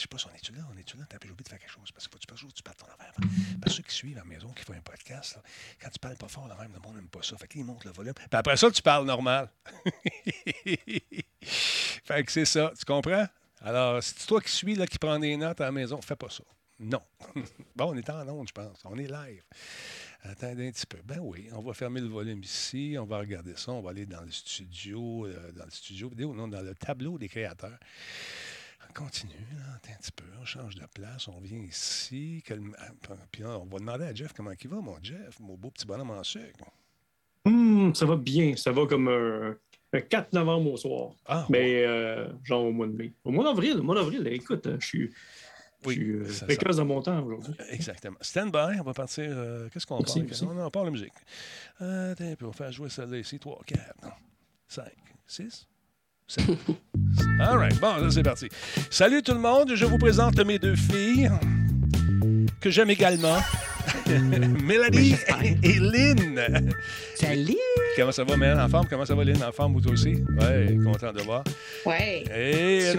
je sais pas si on est-tu là, on est-tu là? T'as oublié de faire quelque chose. Parce qu'il faut que tu, faut que tu parles ton affaire. Parce que ceux qui suivent à la maison, qui font un podcast, quand tu parles pas fort, même, le monde n'aime pas ça. Fait qu'ils montent le volume. Puis après ça, tu parles normal. fait que c'est ça. Tu comprends? Alors, c'est toi qui suis, là, qui prends des notes à la maison, fais pas ça. Non. bon, on est en onde, je pense. On est live. Attendez un petit peu. Ben oui, on va fermer le volume ici. On va regarder ça. On va aller dans le studio, euh, dans le studio vidéo, non, dans le tableau des créateurs. On continue, là, un petit peu. On change de place. On vient ici. Ah, Puis on va demander à Jeff comment il va, mon Jeff, mon beau petit bonhomme en sucre. Hum, ça va bien. Ça va comme un, un 4 novembre au soir. Ah, Mais euh, genre au mois de mai. Au mois d'avril, au mois d'avril, écoute, je suis, Oui, je suis euh, dans mon temps aujourd'hui. Exactement. Stand by, on va partir. euh, Qu'est-ce qu'on parle? On, on parle de musique. Euh, attends peu, on va faire jouer celle-là ici. 3, 4, 5, 6, 7. All right, bon, c'est parti. Salut tout le monde, je vous présente mes deux filles que j'aime également. Mélanie et Lynn. Salut! Comment ça va, Mel, en forme? Comment ça va, Lynn, en forme, vous aussi? Oui, content de voir. Ouais. Et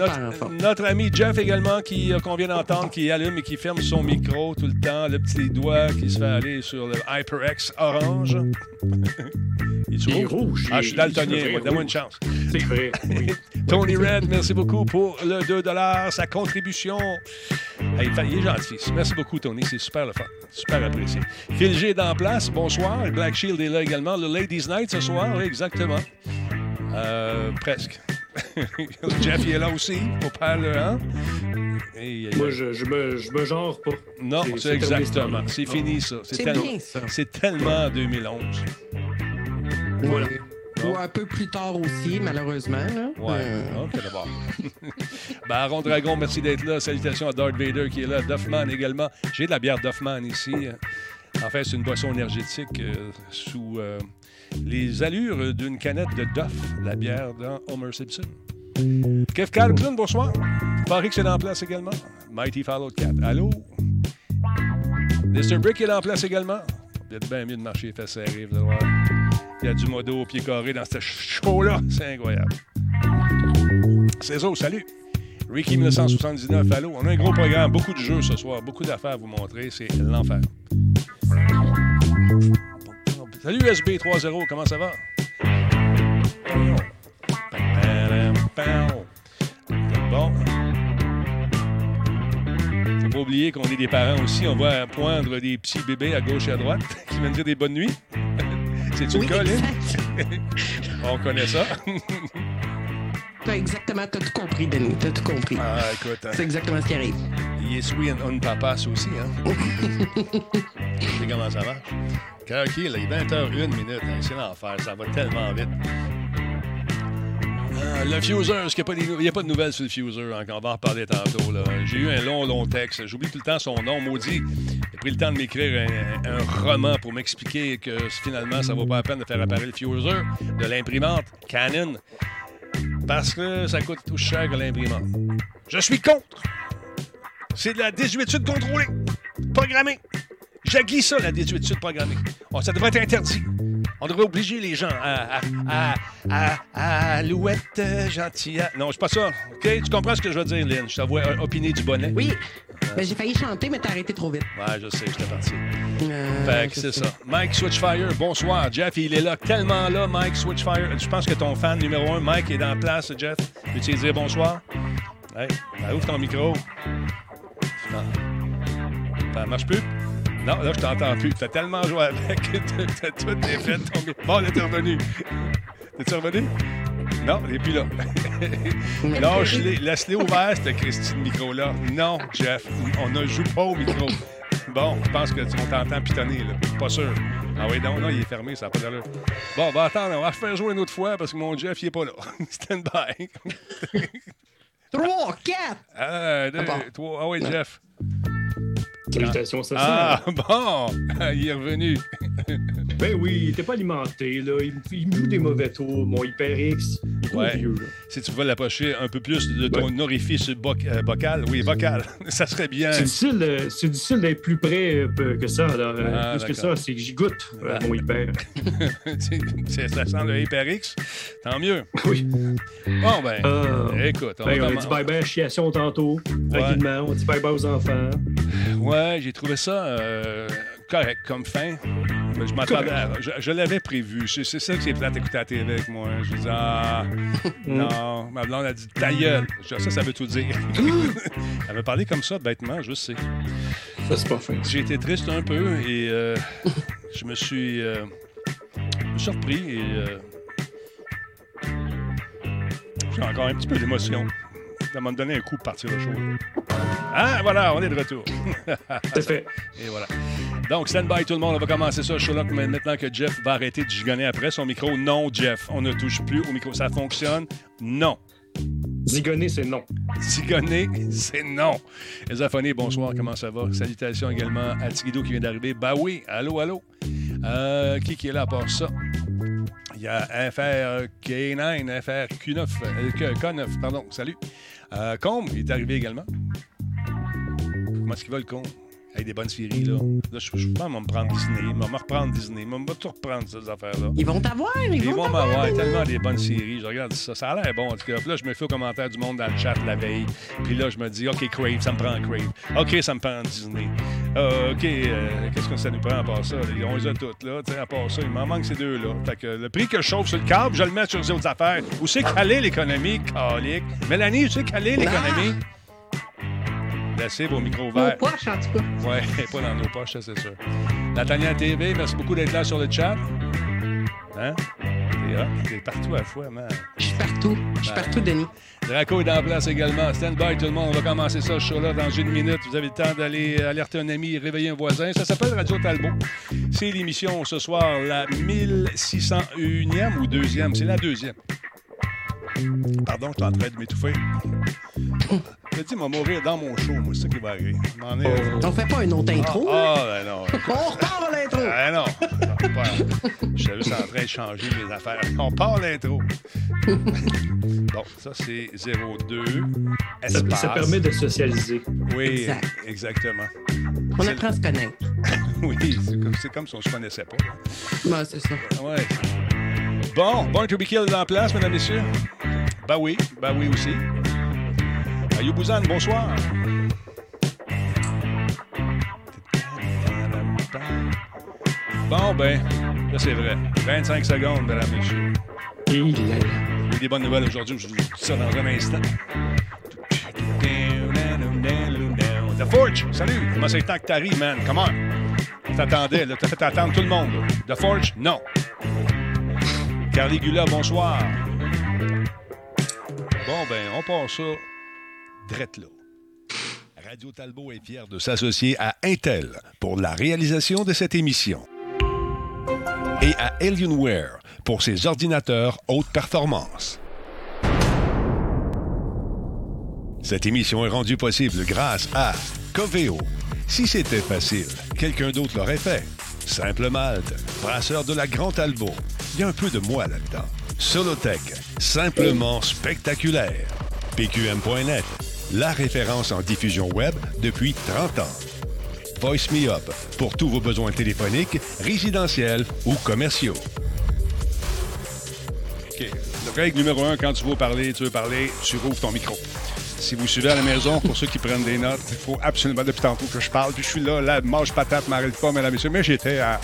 notre ami Jeff également, qui, euh, qu'on vient d'entendre, qui allume et qui ferme son micro tout le temps, le petit doigt qui se fait aller sur le HyperX orange. Il est Il est rouge? Ah, je suis daltonien, donne-moi une chance. C'est vrai. oui. Tony Red, merci beaucoup pour le 2 sa contribution. Hey, il est gentil. Merci beaucoup, Tony. C'est super le fun. Super apprécié. Phil G est en place. Bonsoir. Black Shield est là également. Le Ladies Night ce soir. Oui, exactement. Euh, presque. Jeff il est là aussi pour parler. Hein? Et, euh, Moi, je, je, me, je me genre pas. non, c'est- exactement. ce C'est fini, ça. C'est tellement, bien, ça. c'est tellement 2011. Voilà. Ou un peu plus tard aussi, malheureusement. Là. Ouais, Euh, ok, d'abord. Baron Dragon, merci d'être là. Salutations à Darth Vader qui est là. Duffman également. J'ai de la bière Duffman ici. En fait, c'est une boisson énergétique euh, sous euh, les allures d'une canette de Duff, la bière dans Homer Simpson. Kev Calclin, bonsoir. Paris qui est en place également. Mighty Fallout 4. Allô? Mr. Brick est en place également. Vous êtes bien mieux de marcher fait serré, vous allez voir. Il y a du modo au pied carré dans ce show-là. C'est incroyable. Cézo, salut. Ricky 1979, allô. On a un gros programme, beaucoup de jeux ce soir, beaucoup d'affaires à vous montrer. C'est l'enfer. Salut SB30, comment ça va? Oublier qu'on est des parents aussi. On va poindre des petits bébés à gauche et à droite qui viennent dire des bonnes nuits. C'est-tu Oui, le cas. On connaît ça. T'as exactement, t'as tout compris, Denis. T'as tout compris. Ah, écoute, hein, C'est exactement ce qui arrive. il est sweet on papas aussi, hein? Sais comment ça marche? OK, là, il est 20h01 minute. hein, c'est l'enfer. Ça va tellement vite. Ah, le Fuser, qu'il n'y a, pas il de nouvelles sur le Fuser encore? On va en reparler tantôt. J'ai eu un long, long texte. J'oublie tout le temps son nom, maudit. J'ai pris le temps de m'écrire un, roman pour m'expliquer que finalement, ça vaut pas la peine de faire apparaître le Fuser de l'imprimante Canon parce que ça coûte tout cher que l'imprimante. Je suis contre. C'est de la désuétude contrôlée, programmée. J'agis ça, la désuétude programmée. Oh, ça devrait être interdit. On devrait obliger les gens à, à, à, à, Alouette gentille. Non, c'est pas ça. OK? Tu comprends ce que je veux dire, Lynn? Je t'avoue euh, opiner du bonnet. Oui. Ben, j'ai failli chanter, mais t'as arrêté trop vite. Ouais, je sais, j'étais parti. Euh, Fait que c'est ça. Mike Switchfire, bonsoir. Jeff, il est là, tellement là, Mike Switchfire. Je pense que ton fan numéro un, Mike, est en place, Jeff. Peux-tu lui dire bonsoir? Hey, ouvre ton micro. Non. Ça marche plus? Non, là, je t'entends plus. T'as tellement joué avec que t'as- tout défait ton micro. Bon, là, t'es revenu. T'es-tu revenu? Non, il n'est plus là. Lâche-les, laisse-les ouvert, cette Christine micro-là. Non, Jeff, on ne joue pas au micro. Bon, je pense que tu- on t'entend pitonner, là. Pas sûr. Ah oui, non, non, il est fermé, ça n'a pas d'allure. Bon, ben attends, on va faire jouer une autre fois parce que mon Jeff, il est pas là. Stand by. Trois, quatre! Un, deux, Ah bon. trois. Ah oui, Ouais. Jeff. Salutations, ça Ah, bon! Il est revenu. Ben oui, il était pas alimenté, là. Il, il me joue des mauvais tours. Mon HyperX, il est trop Ouais. vieux, là. Si tu veux l'approcher un peu plus de ton orifice euh, bocal, oui, vocal, ça serait bien. C'est difficile, euh, c'est difficile d'être plus près euh, que ça. là. Ah, plus que ça, c'est que j'y goûte, Ah. mon hyper. Ça sent le HyperX. Tant mieux. Oui. Bon, ben, Ah. écoute, on Ben, on a dit bye-bye à Chiation tantôt, tranquillement. On dit bye-bye aux enfants. Ouais, j'ai trouvé ça euh, correct comme fin. Mais Je m'attendais à- Je, je l'avais prévu. C'est ça que c'est plate d'écouter à la avec moi. Je dis, ah, non. Ma blonde a dit, ta gueule. Je Ça, ça veut tout dire. Elle m'a parlé comme ça, bêtement, je sais. Ça, c'est pas fin. J'ai été triste un peu et euh, je me suis euh, surpris et j'ai encore un petit peu d'émotion. Ça m'a donné un coup de partir le show. Ah, voilà, on est de retour. C'est fait. Et voilà. Donc, stand by tout le monde. On va commencer ça. Sherlock, mais maintenant que Jeff va arrêter de gigonner après son micro. Non, Jeff, on ne touche plus au micro. Ça fonctionne? Non. Zigonner, c'est non. Zigonner, c'est non. Esaphonie, bonsoir, comment ça va? Salutations également à Tiguido qui vient d'arriver. Bah oui, allô, allô? Euh, qui, qui est là à part ça? Y a FRK9, FRQ9, euh, K- K9, pardon, salut. Euh, Combe est arrivé également. Comment est-ce qu'il va le con? Avec des bonnes séries, là. Là, je, je qu'on va me prendre Disney. On va me reprendre Disney. On va tout reprendre, ces affaires-là. Ils vont t'avoir, ils, Ils vont m'avoir tellement des bonnes séries. Je regarde ça. Ça a l'air bon, en tout cas. Puis là, je me fais aux commentaires du monde dans le chat la veille. Puis là, je me dis, OK, Crave, ça me prend Crave. OK, ça me prend Disney. Euh, OK, euh, qu'est-ce que ça nous prend à part ça? là? On les a toutes, là. À part ça, il m'en manque ces deux-là. Fait que le prix que je chauffe sur le câble, je le mets sur les autres affaires. Où c'est calé l'économie, calique? Mélanie, où c'est calé l'économie? Laissez vos micros Aux ouverts. poches, en tout cas. Ouais, pas dans nos poches, ça, c'est sûr. Nathaniel TV, merci beaucoup d'être là sur le chat. Hein? T'es partout à la fois, man. Je suis partout. Je suis partout, Denis. Draco est en place également. Stand by tout le monde. On va commencer ça, ce show-là, dans une minute. Vous avez le temps d'aller alerter un ami réveiller un voisin. Ça s'appelle Radio Talbot. C'est l'émission ce soir, la 1601e ou deuxième? C'est la deuxième. Pardon, je suis en train de m'étouffer. Je te dis, il va mourir dans mon show, moi, c'est ça qui va arriver. M'en ai- On fait pas une autre intro? Ah, ah, ben non. On repart à l'intro. Ah non, non, je suis juste en train de changer mes affaires. On part l'intro. bon, ça c'est 02. Ça, Espace. ça permet de socialiser. Oui, Exact. exactement. On apprend à se connaître. Oui, c'est comme, si on ne se connaissait pas. Bah, c'est ça. Ouais. Bon, Born to be Killed est en place, mesdames et messieurs. Ben oui, ben oui aussi. Ayou Bouzan, bonsoir. Bon, ben, là, c'est vrai. 25 secondes, mesdames et messieurs. J'ai des bonnes nouvelles aujourd'hui, je vous dis ça dans un instant. The Forge, salut! Comment c'est temps que t'arrives, man? Comment? On t'attendait, là. T'as fait attendre tout le monde. là. The Forge, non. Carligula, bonsoir. Bon, ben, on part ça Radio Talbot est fier de s'associer à Intel pour la réalisation de cette émission et à Alienware pour ses ordinateurs haute performance. Cette émission est rendue possible grâce à Coveo. Si c'était facile, quelqu'un d'autre l'aurait fait. Simple Malte, brasseur de la Grande Talbot. Il y a un peu de moi là-dedans. Solotech, simplement spectaculaire. PQM.net, la référence en diffusion web depuis 30 ans. Voice Me Up pour tous vos besoins téléphoniques, résidentiels ou commerciaux. OK. La règle numéro un, quand tu veux parler, tu veux parler, tu rouvres ton micro. Si vous suivez à la maison, pour ceux qui prennent des notes, il faut absolument, depuis tantôt que je parle, puis je suis là, là, mange patate, m'arrête pas, mesdames et messieurs, mais j'étais à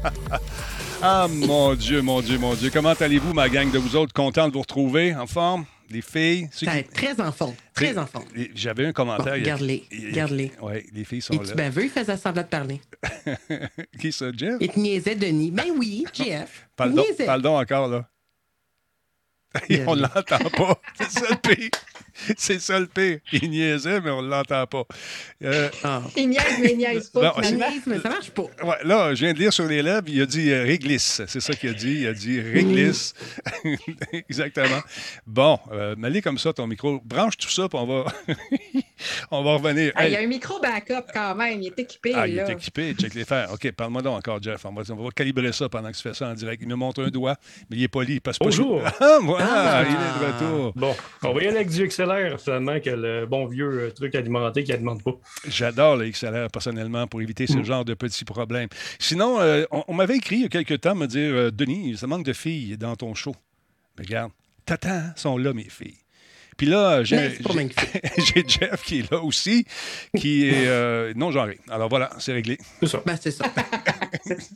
ah, mon Dieu, mon Dieu, mon Dieu. Comment allez-vous, ma gang de vous autres? Content de vous retrouver, en forme? Les filles? Ceux Ça qui- très en forme. Très en forme. J'avais un commentaire. Bon, garde-les, il garde-les. Oui, les filles sont Es-tu là. baveux? Il faisait semblant de parler. Qui ça, Jeff? Il te niaisait, Denis. Ben oui, Jeff. Parle donc, niaisait. parle donc encore, là. On a- l'entend pas. C'est ça le pire. C'est ça le pire. Il niaisait, mais on ne l'entend pas. Euh, Ah. Il niaise, mais il niaise pas. Niaise, mais ça marche pas. ouais, là, je viens de lire sur les lèvres, il a dit euh, réglisse. C'est ça qu'il a dit. Il a dit réglisse. Exactement. Bon, euh, mets comme ça ton micro. Branche tout ça, puis on va, on va revenir. Ah, Il y a un micro backup quand même. Il est équipé. Ah, il est équipé, check les fers. OK, parle-moi donc encore, Jeff. On va, on va calibrer ça pendant que tu fais ça en direct. Il me montre un doigt, mais il est poli. Que pas- Bonjour. Ah, voilà, Ah. il est de retour. Bon, on va y aller avec du XLR, finalement, que le bon vieux euh, truc alimenté qui alimente pas. J'adore le XLR personnellement pour éviter ce genre de petits problèmes. Sinon, euh, on, on m'avait écrit il y a quelques temps me dire euh, Denis, ça manque de filles dans ton show. Mais regarde, t'attends, sont là mes filles. Puis là, j'ai Jeff qui est là aussi, qui est euh, non genré. Alors voilà, c'est réglé. C'est ça. Ben, c'est ça.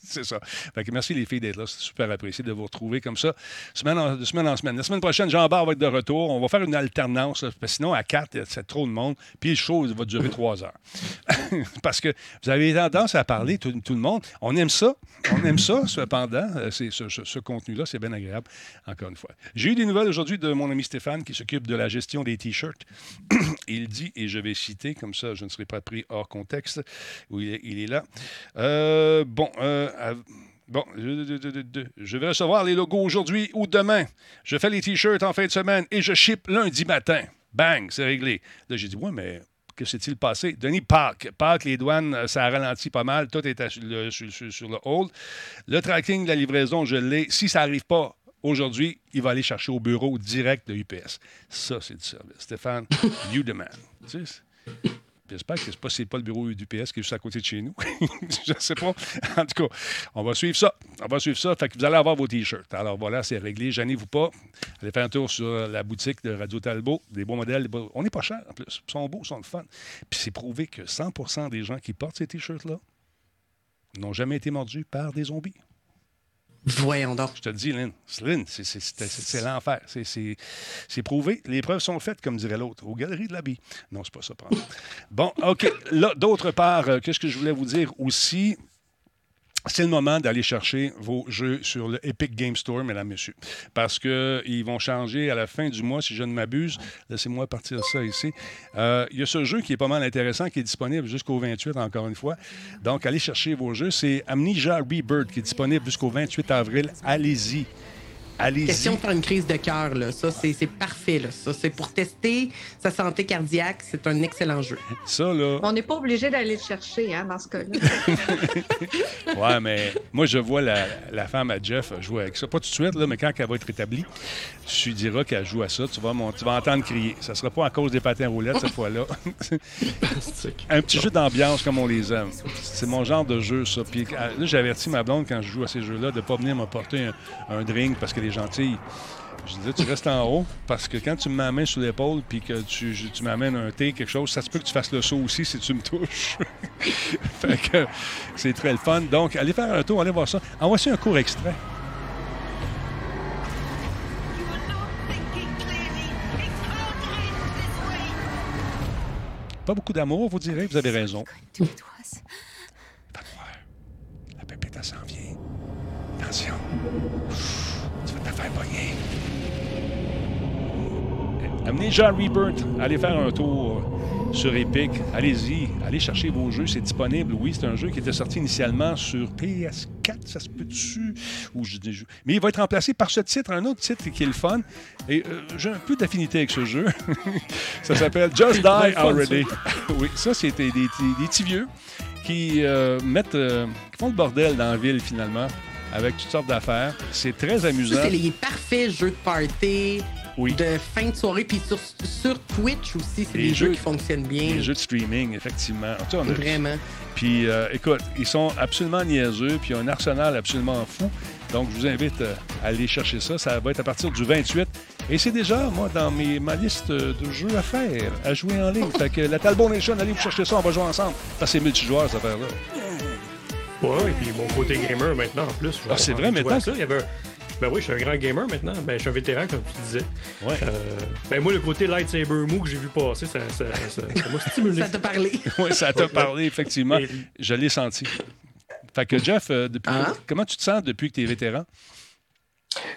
C'est ça. Fait que merci les filles d'être là. C'est super apprécié de vous retrouver comme ça, semaine en, de semaine en semaine. La semaine prochaine, Jean-Bart va être de retour. On va faire une alternance, là, parce que sinon, à 4, c'est trop de monde. Puis le show va durer trois heures. parce que vous avez tendance à parler, tout, tout le monde. On aime ça. On aime ça, cependant. Euh, c'est- Ce, ce- ce contenu-là, c'est bien agréable, encore une fois. J'ai eu des nouvelles aujourd'hui de mon ami Stéphane qui s'occupe de la gestion des T-shirts. Il dit, et je vais citer, comme ça je ne serai pas pris hors contexte, où il est, là. Bon, Bon, je, vais recevoir les logos aujourd'hui ou demain. Je fais les T-shirts en fin de semaine et je ship lundi matin. Bang, c'est réglé. Là, j'ai dit, ouais, mais que s'est-il passé? Denis, Pâques. Pâques, les douanes, euh, ça a ralenti pas mal. Tout est sur le, sur le hold. Le tracking de la livraison, je l'ai. Si ça n'arrive pas aujourd'hui, il va aller chercher au bureau direct de UPS. Ça, c'est du service. Stéphane, you demand. Tu sais, J'espère que ce n'est pas, c'est pas le bureau d'UPS qui est juste à côté de chez nous. je ne sais pas. En tout cas, on va suivre ça. On va suivre ça. Fait que vous allez avoir vos T-shirts. Alors voilà, c'est réglé. Gênez-vous pas. Allez faire un tour sur la boutique de Radio Talbot. Des beaux modèles. des beaux- On n'est pas cher en plus. Ils sont beaux, ils sont le fun. Puis c'est prouvé que 100% des gens qui portent ces T-shirts-là n'ont jamais été mordus par des zombies. Voyons donc. Je te dis, Lynn. C'est- l'enfer. C'est- prouvé. Les preuves sont faites, comme dirait l'autre, aux galeries de l'habit. Non, c'est pas ça. pardon. Bon, OK. D'autre part, euh, qu'est-ce que je voulais vous dire aussi? C'est le moment d'aller chercher vos jeux sur le Epic Game Store, mesdames, messieurs. Parce qu'ils vont changer à la fin du mois, si je ne m'abuse. Laissez-moi partir ça ici. Euh, Il y a ce jeu qui est pas mal intéressant, qui est disponible jusqu'au 28, encore une fois. Donc, allez chercher vos jeux. C'est Amnesia Rebirth, qui est disponible jusqu'au 28 avril. Allez-y. Allez-y. Question de faire une crise de cœur, là. Ça, c'est c'est parfait, là. Ça, c'est pour tester sa santé cardiaque. C'est un excellent jeu. Ça, là. On n'est pas obligé d'aller le chercher hein, dans ce cas-là. Ouais, mais moi, je vois la, la femme à Jeff jouer avec ça. Pas tout de suite, là, mais quand elle va être établie, tu lui diras qu'elle joue à ça. Tu vas, mon- tu vas entendre crier. Ça sera pas à cause des patins roulettes cette fois-là. Un petit jeu d'ambiance comme on les aime. C'est mon genre de jeu, ça. Puis euh, là, averti ma blonde quand je joue à ces jeux-là de ne pas venir m'apporter un, un drink parce qu'elle est gentille. Je disais, tu restes en haut parce que quand tu main sur l'épaule puis que tu, tu m'amènes un thé, quelque chose, ça se peut que tu fasses le saut aussi si tu me touches. fait que c'est très le fun. Donc, allez faire un tour, allez voir ça. En voici un court extrait. Pas beaucoup d'amour, vous direz, vous avez raison. Pas de. La pépite, elle s'en vient. Attention. Te faire pogner. Amnesia Rebirth, allez faire un tour sur Epic. Allez-y, allez chercher vos jeux, c'est disponible. Oui, c'est un jeu qui était sorti initialement sur PS4, ça se peut dessus. Ou je Mais il va être remplacé par ce titre, un autre titre qui est le fun. Et euh, j'ai un peu d'affinité avec ce jeu. ça s'appelle Just Die Already. oui, ça, c'était des, des- des petits vieux qui euh, mettent, euh, qui font le bordel dans la ville finalement, avec toutes sortes d'affaires. C'est très Ça, amusant. c'est les parfaits jeux de party, Oui. de fin de soirée. Puis sur, sur Twitch aussi, c'est des jeux, jeux- qui fonctionnent bien. Les jeux de streaming, effectivement. Sais, on a- Vraiment. Puis, euh, écoute, ils sont absolument niaiseux, puis il y a un arsenal absolument fou. Donc, je vous invite euh, à aller chercher ça. Ça va être à partir du 28. Et c'est déjà, moi, dans mes, ma liste de jeux à faire, à jouer en ligne. Fait que la Talbot Nation, allez vous chercher ça, on va jouer ensemble. Que c'est multijoueur, cette affaire-là. Ouais, et puis mon côté gamer maintenant en plus. Ah, c'est vrai, maintenant? Ça, il y avait un- Ben oui, je suis un grand gamer maintenant. Ben, je suis un vétéran, comme tu disais. Ouais. Euh, ben moi, le côté lightsaber mou que j'ai vu passer, ça, ça, ça, ça m'a stimulé. Ça t'a parlé. Oui, ça t'a parlé, effectivement. Et- Je l'ai senti. Fait que, Jeff, euh, depuis, Hein? comment tu te sens depuis que tu es vétéran?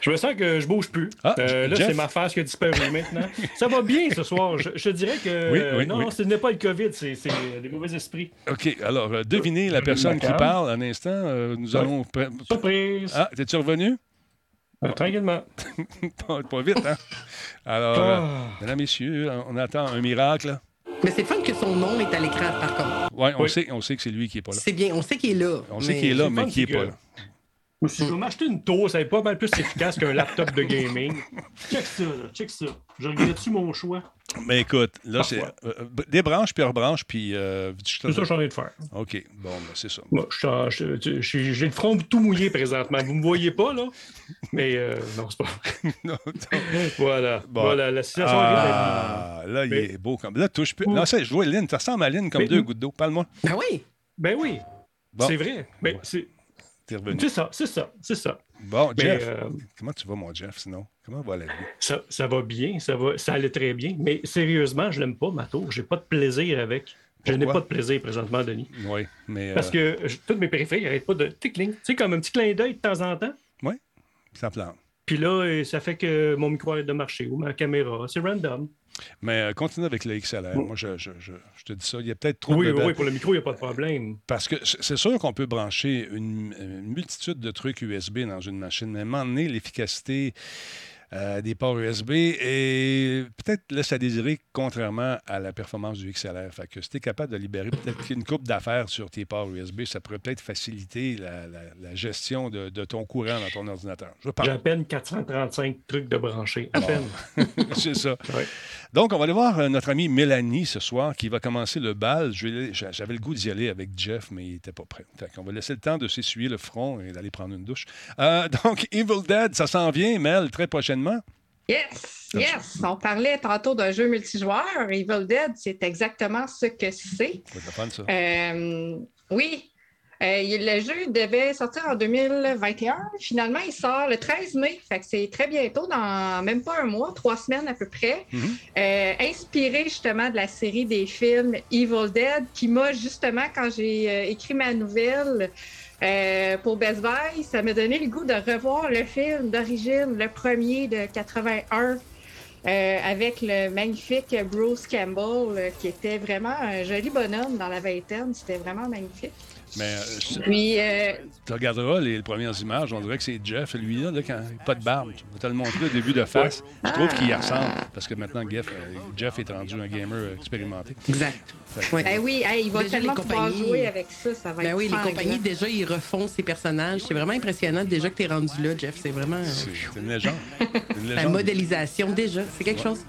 Je me sens que je bouge plus. Ah, Euh, là, c'est ma face qui a disparu maintenant. Ça va bien ce soir. Je, je dirais que Oui, oui, non, oui. ce n'est pas le COVID, c'est des mauvais esprits. OK, alors, euh, devinez la personne qui parle un instant. euh, nous allons. Surprise! Ah, t'es-tu revenu? Euh, tranquillement. pas, pas vite, hein? Alors, euh, Ah. mesdames, messieurs, on attend un miracle. Mais c'est fun que son nom est à l'écran, par contre. Ouais, on, Oui. sait, on sait que c'est lui qui est pas là. C'est bien, on sait qu'il est là. On sait qu'il est là, mais qui est c'est pas là. Si je vais m'acheter une tour, ça va être pas mal plus efficace qu'un laptop de gaming. Check ça, là, check ça. Je regrette-tu mon choix? Mais écoute, là, c'est. Euh, euh, débranche puis rebranche, puis. euh, je te- C'est ça que je suis en train de faire. OK, bon, ben, c'est ça. J'ai le front tout mouillé présentement. Vous me voyez pas, là? Mais euh, non, c'est pas vrai. Non, non. Voilà. Bon. Voilà, la situation est. Ah, là, il Mais- est beau comme. Là, touche plus. Ouh. Non, ça, je vois Lynn. Ça ressemble à Lynn comme Mais- deux gouttes d'eau. Parle-moi. Ben oui. Ben oui, Bon, c'est vrai. Mais Ouais. c'est. C'est ça, c'est ça, c'est ça. Bon, Mais Jeff, euh, comment tu vas, mon Jeff, sinon? Comment va la vie? ça, ça va bien, ça, va, ça allait très bien. Mais sérieusement, je l'aime pas, ma tour. J'ai pas de plaisir avec. Je n'ai pas de plaisir présentement, Denis. Oui, mais. Parce euh, que toutes mes périphériques n'arrêtent pas de tickling. Tu sais, comme un petit clin d'œil de temps en temps. ça plante. Puis là, euh, ça fait que mon micro arrête de marcher ou ma caméra. C'est random. Mais euh, continue avec le XLR. Moi, je, je, je, je te dis ça. Il y a peut-être trop Oui, de. oui, oui, pour le micro, il n'y a pas de problème. Parce que c'est sûr qu'on peut brancher une, une multitude de trucs USB dans une machine, mais à un moment donné, l'efficacité euh, des ports USB est peut-être laisse à désirer, contrairement à la performance du XLR. Fait que si tu es capable de libérer peut-être une coupe d'affaires sur tes ports USB, ça pourrait peut-être faciliter la, la- la gestion de, de ton courant dans ton ordinateur. J'ai à peine 435 peine de brancher. À peine. c'est ça. Ouais. Donc, on va aller voir euh, notre amie Mélanie ce soir qui va commencer le bal. J'avais le goût d'y aller avec Jeff, mais il n'était pas prêt. Fait qu'on va laisser le temps de s'essuyer le front et d'aller prendre une douche. Euh, donc, Evil Dead, ça s'en vient, Mel, très prochainement. Yes, yes. On parlait tantôt d'un jeu multijoueur. Evil Dead, c'est exactement ce que c'est. Euh, oui. Euh, le jeu devait sortir en 2021. Finalement, il sort le 13 mai. Fait que c'est très bientôt, dans même pas un mois, trois semaines à peu près. Mhm. Euh, inspiré justement de la série des films Evil Dead, qui m'a justement, quand j'ai écrit ma nouvelle euh, pour Best Buy, ça m'a donné le goût de revoir le film d'origine, le premier de 81. euh, avec le magnifique Bruce Campbell, euh, qui était vraiment un joli bonhomme dans la vingtaine. C'était vraiment magnifique. Mais euh, Puis, euh, tu regarderas les, les premières images, on dirait que c'est Jeff, lui, là, là, quand il n'a pas de barbe. Je vais te le montrer au début de face. Je trouve qu'il y ressemble, parce que maintenant, Jeff, euh, Jeff est rendu un gamer expérimenté. Exact. Ouais. ben oui, hey, il va Déjà, tellement les pouvoir compagnies- jouer avec ça. Ça va Ben être oui, les compagnies, déjà, ils refont ces personnages. C'est vraiment impressionnant déjà que tu es rendu là, Jeff. C'est vraiment euh, C'est une légende. La modélisation déjà. C'est quelque chose.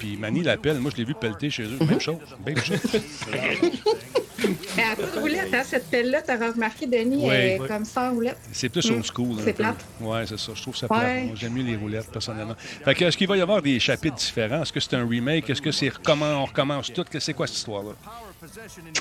Puis Manny l'appelle. Moi, je l'ai vu pelleter chez eux. Même chose. Même chose. Mais à coup de roulette, hein, cette pelle-là, tu auras remarqué, Denis, Oui. elle est Oui. comme sans roulette. C'est plus old school. un C'est plate. Ouais, c'est ça. Je trouve ça Ouais. plate. J'aime mieux les roulettes, personnellement. Fait que, est-ce qu'il va y avoir des chapitres différents? Est-ce que c'est un remake? Est-ce que c'est comment on recommence tout? Que- C'est quoi cette histoire-là?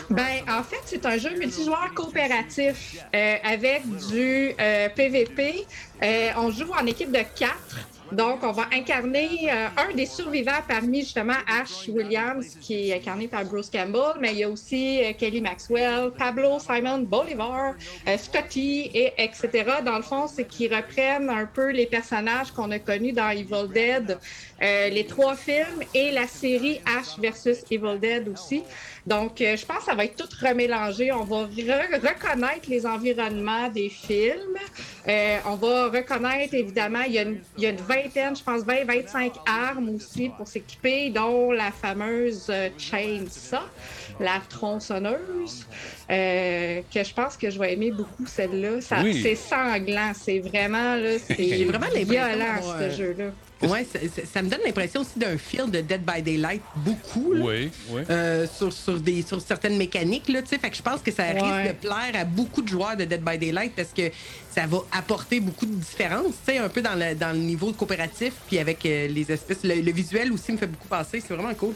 Ben, en fait, c'est un jeu multijoueur coopératif euh, avec du euh, PVP. Euh, on joue en équipe de quatre. Donc, on va incarner euh, un des survivants parmi justement Ash Williams, qui est incarné par Bruce Campbell, mais il y a aussi euh, Kelly Maxwell, Pablo Simon Bolivar, euh, Scotty, et etc. Dans le fond, c'est qu'ils reprennent un peu les personnages qu'on a connus dans Evil Dead, les trois films et la série Ash versus Evil Dead aussi. Donc, euh, je pense que ça va être tout remélangé. On va re- reconnaître les environnements des films. Euh, on va reconnaître, évidemment, il y, a une, il y a une vingtaine, je pense 20-25 armes aussi pour s'équiper, dont la fameuse euh, chainsaw, la tronçonneuse, euh, que je pense que je vais aimer beaucoup celle-là. Oui. C'est sanglant, c'est vraiment, là, c'est vraiment violent, ce euh, jeu-là. Ouais, ça, ça- ça me donne l'impression aussi d'un film de Dead by Daylight, beaucoup, là, Oui, oui. euh, sur, sur, des, sur certaines mécaniques. Là, tu sais. fait que je pense que ça risque Ouais. de plaire à beaucoup de joueurs de Dead by Daylight parce que ça va apporter beaucoup de différences, tu sais, un peu dans le, dans le niveau coopératif, puis avec euh, les espèces. Le, le visuel aussi me fait beaucoup passer. C'est vraiment cool.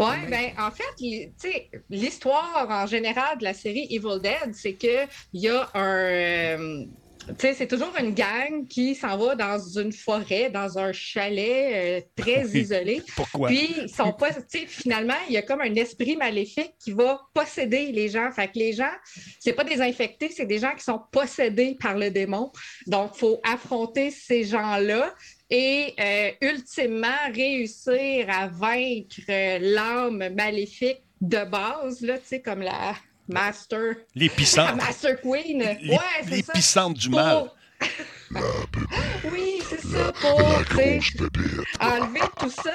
Oui, ben en fait, tu sais, l'histoire en général de la série Evil Dead, c'est que il y a un, euh, sais, c'est toujours une gang qui s'en va dans une forêt, dans un chalet euh, très isolé. Pourquoi? Puis, ils sont pas, tu sais, finalement, il y a comme un esprit maléfique qui va posséder les gens. Fait que les gens, c'est pas des infectés, c'est des gens qui sont possédés par le démon. Donc, il faut affronter ces gens-là et euh, ultimement réussir à vaincre euh, l'âme maléfique de base, là, tu sais, comme la Master, la L'épicentre. Master Queen. Ouais, c'est ça. L'épicentre du Pour- mal. oui, c'est ça, pour enlever tout ça.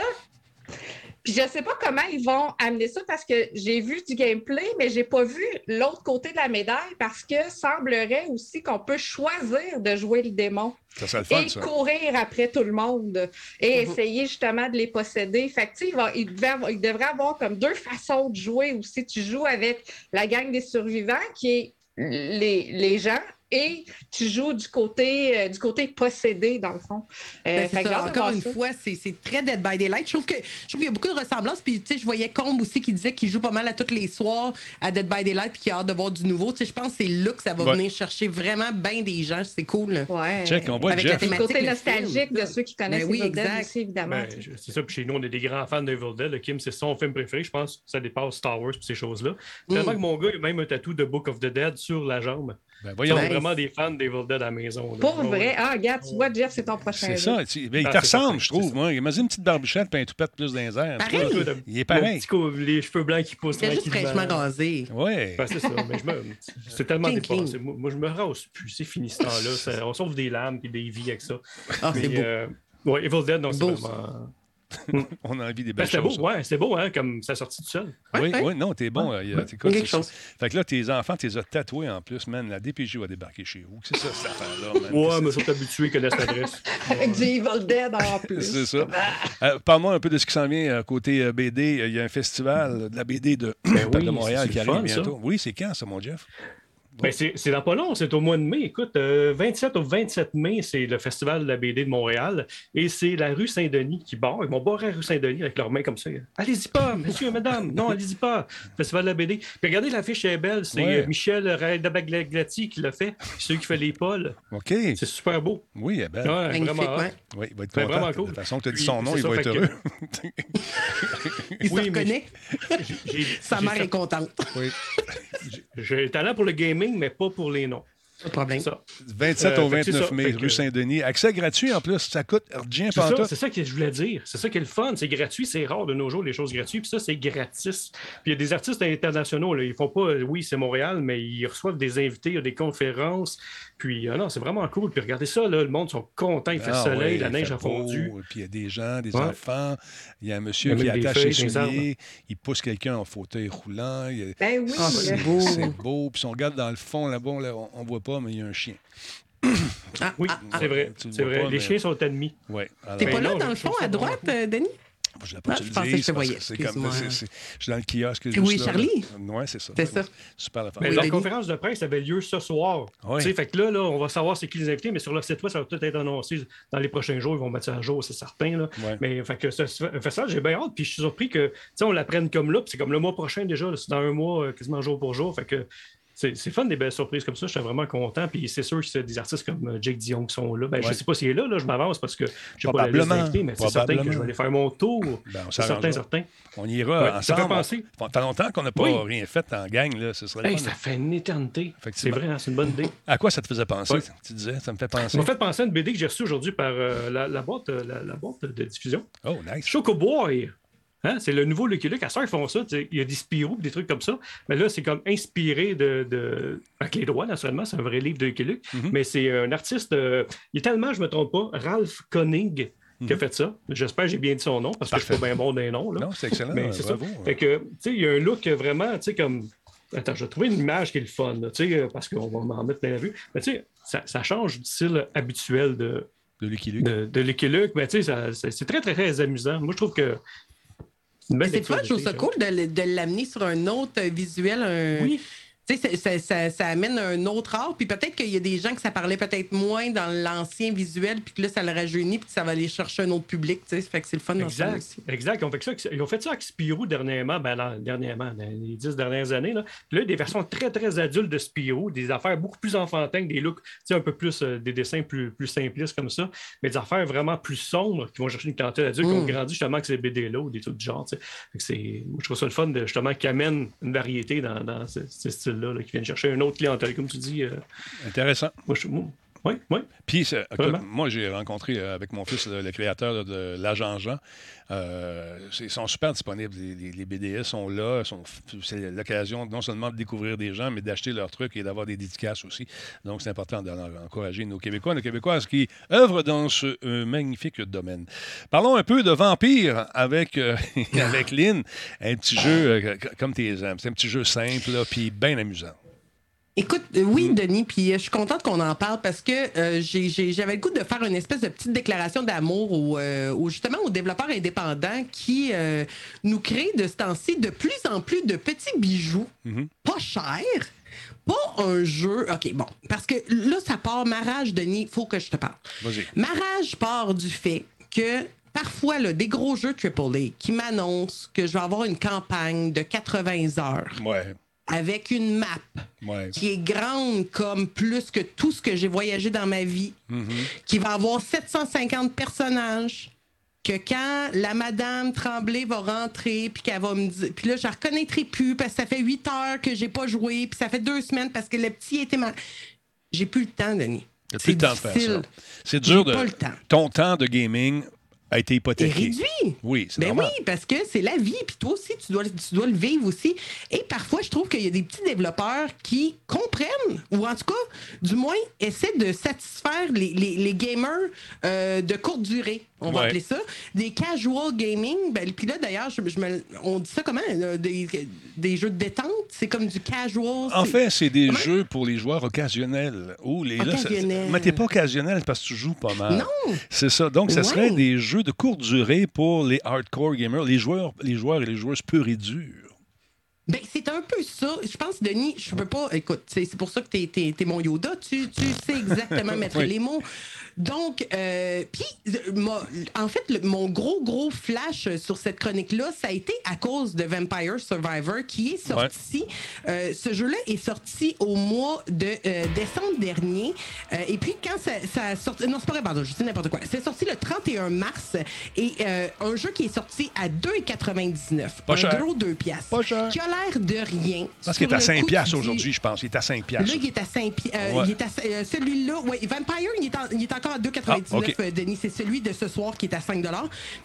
Puis je sais pas comment ils vont amener ça parce que j'ai vu du gameplay, mais j'ai pas vu l'autre côté de la médaille parce que semblerait aussi qu'on peut choisir de jouer le démon Ça serait le fun, et ça. courir après tout le monde et essayer justement de les posséder. Fait que, tu sais, il, va- il devait il devrait avoir comme deux façons de jouer aussi. Tu joues avec la gang des survivants qui est les, les gens et tu joues du côté, euh, du côté possédé, dans le fond. Euh, Ben, ça. Encore une ça. fois, c'est c'est très Dead by Daylight. Je trouve que- je trouve qu'il y a beaucoup de ressemblances. Puis, tu sais, je voyais Combe aussi qui disait qu'il joue pas mal à tous les soirs à Dead by Daylight puis qu'il a hâte de voir du nouveau. Tu sais, je pense que c'est là que ça va Ouais. venir chercher vraiment bien des gens. C'est cool. Ouais. Check, on voit Avec Jeff. Le côté nostalgique film. de ceux qui connaissent Ben oui, Evil Dead aussi, évidemment. Ben, c'est ça, puis chez nous, on est des grands fans d'Evil Dead. Le Kim, c'est son film préféré. Je pense que ça dépasse Star Wars et ces choses-là. Tellement Mm. que mon gars, il a même un tatou de Book of the Dead sur la jambe. Ben, voyons. Vraiment des fans d'Evil Dead à la maison. là. Pour vrai. ouais. Ah, regarde, tu vois, Jeff, c'est ton prochain C'est ça. tu- ben, il Ah, te ressemble, je trouve. Moi. Imagine une petite barbichette puis un toupette plus dans les airs. Pareil. Il est pareil. Mon petit co- les cheveux blancs qui poussent C'est juste tranquillement. fraîchement rasé. Ouais. Ben, c'est ça, mais je me... c'est tellement Clean, dépassé. clean. Moi, je me rase plus. C'est fini ce temps-là. On sauve des lames et des vies avec ça. Ah, c'est beau. euh, ouais, Evil Dead, non, c'est vraiment. On a envie des Ben, belles c'était beau, ouais, c'était beau, hein, comme ça sortit tout seul. Oui, Ouais, ouais. oui, non, t'es bon. euh, il y a- quelque c'est- chose. Fait que là, tes enfants, tu les as tatoués en plus, man. La DPJ va débarquer chez vous. C'est ça, cette affaire-là, man. Ouais, C'est- mais ils sont habitués, ils connaissent l'adresse. Avec du Evil Dead en plus. C'est ça. Euh, Parle-moi un peu de ce qui s'en vient euh, côté euh, BD. Il y a un festival de la BD de, Ben oui, de Montréal c'est qui arrive fun, ça. bientôt. Oui, c'est quand ça, mon Jeff? Ben, c'est dans pas long, c'est au mois de mai. Écoute, euh, 27 au 27 mai, c'est le Festival de la BD de Montréal. Et c'est la rue Saint-Denis qui barre. Ils vont barrer la rue Saint-Denis avec leurs mains comme ça. Allez-y pas, monsieur, madame. Non, allez-y pas. Festival de la BD. Puis regardez, l'affiche est belle. C'est Ouais. euh, Michel Radabaglati qui l'a fait. Celui qui fait les pôles. OK. C'est super beau. Oui, Ouais, vraiment. hot. ouais. oui, il va être Ben, content. vraiment De toute façon que tu as dit son nom, il ça, va être que- heureux. Il se Oui, reconnaît. Sa mère fait- est contente. Oui. J'ai talent pour le gaming, mais pas pour les noms. Pas de problème. Ça. 27 Euh, au fait que c'est 29 ça. mai, rue Saint-Denis. Accès gratuit en plus. Ça coûte rien C'est ça, c'est ça que je voulais dire. C'est ça qui est le fun. C'est gratuit, c'est rare de nos jours, les choses gratuites. Puis ça, c'est gratis. Puis il y a des artistes internationaux. Là. Ils font pas, oui, c'est Montréal, mais ils reçoivent des invités, il y a des conférences. Puis euh, non, c'est vraiment cool. Puis regardez ça, là, le monde sont contents. Il fait Ah soleil, ouais, la neige fait a fondu. Puis il y a des gens, des Ouais. enfants. Il y a un monsieur qui attache ses feuilles sur les souliers. Il pousse quelqu'un en fauteuil roulant. Il y a- Ben oui. Ah, c'est beau. C'est beau. Puis si on regarde dans le fond, là-bas, là, on, on voit pas, mais il y a un chien. Ah, Oui, ah, ah. c'est vrai. C'est vrai. pas, les mais- chiens sont ennemis. Ouais. T'es Ben pas là, non, dans le fond, à droite, euh, Denis? Je voulais pas Ah, je le pensais que je te voyais. C'est comme. Je suis dans le kiosque. Oui, là, Charlie. Ouais, c'est ça. C'est ça. Super la Mais Oui, leur conférence de presse avait lieu ce soir. Ouais. Tu sais, Fait que là, là, on va savoir c'est qui les invités, mais sur leur site web, ça va peut-être être annoncé dans les prochains jours. Ils vont mettre ça à jour, c'est certain. Là. Ouais. Mais fait que ce ce festival, j'ai bien hâte. Puis je suis surpris que tu sais, on l'apprenne comme là. Puis c'est comme le mois prochain déjà. C'est dans un mois, euh, quasiment jour pour jour. Fait que c'est fun des belles surprises comme ça. Je suis vraiment content. Puis c'est sûr que c'est des artistes comme euh, Jake Dion qui sont là. Ben, Je Ouais. sais pas s'il est là, là je m'avance parce que je pas la liste d'invités, mais c'est certain que je vais aller faire mon tour. Ben, on c'est s'arrangera. certain, certain. On ira Ouais, ça ensemble. fait penser. Ça fait longtemps qu'on n'a pas Oui. rien fait en gang. Là. Ce serait Hey, ça fait une éternité. C'est vrai, hein, c'est une bonne idée. À quoi ça te faisait penser? Ouais. Tu disais, ça me fait Ça penser. m'a fait penser à une BD que j'ai reçue aujourd'hui par euh, la, la boîte, euh, la, la boîte de diffusion. Oh, nice. Choco Boy. Hein? C'est le nouveau Lucky Luke. À ça, ils font ça. Il y a des Spirou des trucs comme ça. Mais là, c'est comme inspiré de, de. Avec les droits, naturellement. C'est un vrai livre de Lucky Luke. Mhm. Mais c'est un artiste. euh, Il est tellement, je ne me trompe pas, Ralph Koenig qui a Mhm. fait ça. J'espère que j'ai bien dit son nom parce que je suis pas bien bon des noms. Là. Non, c'est excellent. Mais c'est ça. Bravo. Fait que, tu sais, il y a un look vraiment, tu sais, comme. Attends, je vais trouver une image qui est le fun, là, tu sais, euh, parce qu'on va m'en mettre plein la vue. Mais tu sais, ça, ça change du style habituel de, De Lucky Luke. de, de Lucky Luke. Mais tu sais, c'est très, très, très amusant. Moi, je trouve que. C'est fun, je trouve ça cool de, de l'amener sur un autre euh, visuel, un, Oui, ça, ça- ça- ça amène un autre art. Puis peut-être qu'il y a des gens que ça parlait peut-être moins dans l'ancien visuel, puis que là, ça le rajeunit, puis que ça va aller chercher un autre public. Sais, fait que c'est le fun dans ça Exact, aussi. exact. Ils ont, fait ça, ils ont fait ça avec Spirou dernièrement, ben, là, dernièrement, dans les dix dernières années. Là. Puis là, des versions très, très adultes de Spirou, des affaires beaucoup plus enfantines, des looks, tu sais, un peu plus, euh, des dessins plus, plus simplistes comme ça, mais des affaires vraiment plus sombres qui vont chercher une clientèle adulte, qui ont Mm. grandi justement avec ces BD-là ou des trucs du genre. Fait que je trouve ça le fun de, justement qui amène une variété dans, dans ce, ce là, qui viennent chercher une autre clientèle, comme tu dis. euh, Intéressant. moi, je, moi, oui, oui. Puis, écoute, moi, j'ai rencontré euh, avec mon fils le, le créateur de l'Agent Jean. Euh, ils sont super disponibles. Les, BDS sont là. sont- c'est l'occasion non seulement de découvrir des gens, mais d'acheter leurs trucs et d'avoir des dédicaces aussi. Donc, c'est important d'encourager nos Québécois, nos Québécoises qui œuvrent dans ce euh, magnifique domaine. Parlons un peu de Vampire avec, euh, avec Lynn. Un petit jeu comme tes aimes. C'est un petit jeu simple, puis bien amusant. Écoute, euh, oui, Mm. Denis, puis euh, je suis contente qu'on en parle parce que euh, j'avais le goût de faire une espèce de petite déclaration d'amour euh, aux- justement aux développeurs indépendants qui euh, nous créent de ce temps-ci de plus en plus de petits bijoux Mhm. pas chers. Pas un jeu. OK, bon. Parce que là, ça part. Ma rage, Denis, faut que je te parle. Vas-y. Ma rage part du fait que parfois, là, des gros jeux AAA qui m'annoncent que je vais avoir une campagne de 80 heures Ouais. Avec une map Ouais. qui est grande comme plus que tout ce que j'ai voyagé dans ma vie, Mhm. qui va avoir 750 personnages, que quand la madame Tremblay va rentrer, puis qu'elle va me dire... Puis là, je la reconnaîtrai plus, parce que ça fait 8 heures que j'ai pas joué, puis ça fait deux semaines parce que le petit était mal... J'ai plus le temps, Denis. T'as plus le temps de faire difficile. ça. C'est dur J'ai de. pas le temps. Ton temps de gaming a été hypothéqué. réduit. Oui, c'est Ben oui, parce que c'est la vie, puis toi aussi, tu dois, tu dois le vivre aussi. Et parfois, je trouve qu'il y a des petits développeurs qui comprennent, ou en tout cas, du moins, essaient de satisfaire les, les- les gamers euh, de courte durée, on va Ouais. appeler ça. Des casual gaming. Ben, puis là, d'ailleurs, je, je me- on dit ça comment? là, Des, des jeux de détente? C'est comme du casual. En fait, c'est des Comment? jeux pour les joueurs occasionnels. Ou les, là, ça- Occasionnels. mais t'es pas occasionnel parce que tu joues pas mal. Non. C'est ça. Donc, serait Ouais. des jeux de courte durée pour les hardcore gamers, les joueurs, les joueurs et les joueuses purs et durs. Ben, c'est un peu ça. Je pense, Denis, je peux pas. Écoute, c'est pour ça que t'es es, mon Yoda. Tu, tu sais exactement mettre Oui. les mots. Donc, euh, puis, euh, en fait, le- mon gros, gros flash euh, sur cette chronique-là, ça a été à cause de Vampire Survivor qui est sorti. Euh, ce jeu-là est sorti au mois de euh, décembre dernier. Et puis, quand ça, ça a sorti. Non, c'est pas vrai, pardon, je dis n'importe quoi. C'est sorti le 31 mars et un jeu qui est sorti à 2,99. Pas un cher. gros 2 piastres. Pas cher. Qui a l'air de rien. Parce qu'il est à le 5 coup, piastres aujourd'hui, je pense. Il est à 5 piastres. Là, il est à 5 pi- euh, Ouais. il est à, euh, celui-là, oui, Vampire, il est, en- il est encore à 2,99, Ah, euh, Denis. C'est celui de ce soir qui est à 5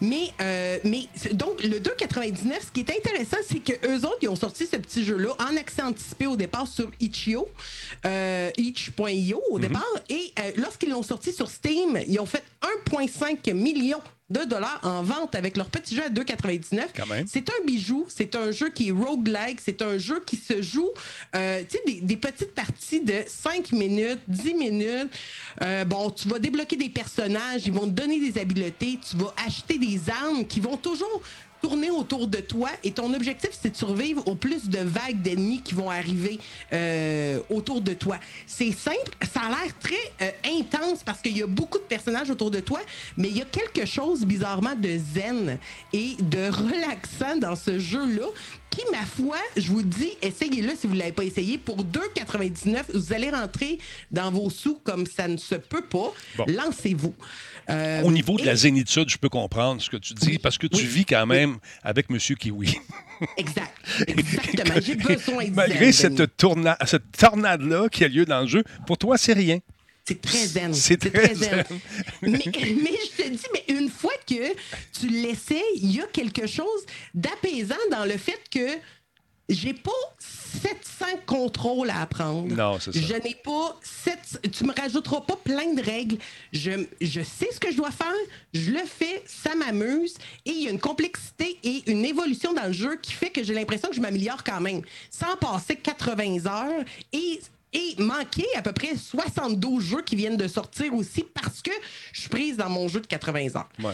Mais, euh, mais donc, le 2,99, ce qui est intéressant, c'est qu'eux autres, ils ont sorti ce petit jeu-là en accès anticipé au départ sur Itch.io, euh, itch.io Mhm. au départ. Et euh, lorsqu'ils l'ont sorti sur Steam, ils ont fait 1,5 million de dollars en vente avec leur petit jeu à 2,99. Quand même. C'est un bijou, c'est un jeu qui est roguelike, c'est un jeu qui se joue, euh, tu sais, des, des petites parties de 5 minutes, 10 minutes. Euh, bon, tu vas débloquer des personnages, ils vont te donner des habiletés, tu vas acheter des armes qui vont toujours tourner autour de toi et ton objectif c'est de survivre au plus de vagues d'ennemis qui vont arriver euh, autour de toi. C'est simple, ça a l'air très euh, intense parce qu'il y a beaucoup de personnages autour de toi, mais il y a quelque chose bizarrement de zen et de relaxant dans ce jeu-là qui, ma foi, je vous dis, essayez-le si vous ne l'avez pas essayé. Pour 2,99, vous allez rentrer dans vos sous comme ça ne se peut pas. Bon. Lancez-vous. Euh, Au niveau de et- la zénitude, je peux comprendre ce que tu dis Oui. parce que tu Oui. vis quand même avec Monsieur Kiwi. Exact. Exactement. J'ai besoin de Malgré cette, tourna- cette tornade-là qui a lieu dans le jeu, pour toi, c'est rien. C'est très zen. C'est très zen. mais, mais je te dis, mais une fois que tu l'essayes, il y a quelque chose d'apaisant dans le fait que j'ai pas 700 contrôles à apprendre. Non, c'est ça. Je n'ai pas 7... Tu me rajouteras pas plein de règles. Je, je sais ce que je dois faire, je le fais, ça m'amuse, et il y a une complexité et une évolution dans le jeu qui fait que j'ai l'impression que je m'améliore quand même, sans passer 80 heures et et manquer à peu près 72 jeux qui viennent de sortir aussi parce que je suis prise dans mon jeu de 80 heures. Ouais.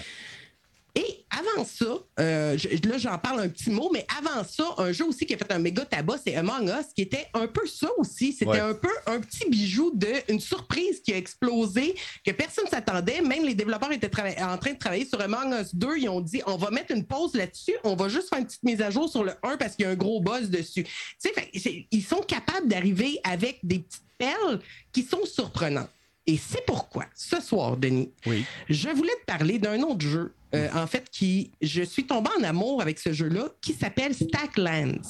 Et avant ça, euh, je- là, j'en parle un petit mot, mais avant ça, un jeu aussi qui a fait un méga tabac, c'est Among Us, qui était un peu ça aussi. C'était Ouais. un peu un petit bijou d'une surprise qui a explosé, que personne ne s'attendait. Même les développeurs étaient en train de travailler sur Among Us 2. Ils ont dit on va mettre une pause là-dessus, on va juste faire une petite mise à jour sur le 1 parce qu'il y a un gros buzz dessus. Tu sais, fait- ils sont capables d'arriver avec des petites perles qui sont surprenantes. Et c'est pourquoi, ce soir, Denis, Oui. je voulais te parler d'un autre jeu, euh, en fait, qui je suis tombé en amour avec ce jeu-là, qui s'appelle Stacklands.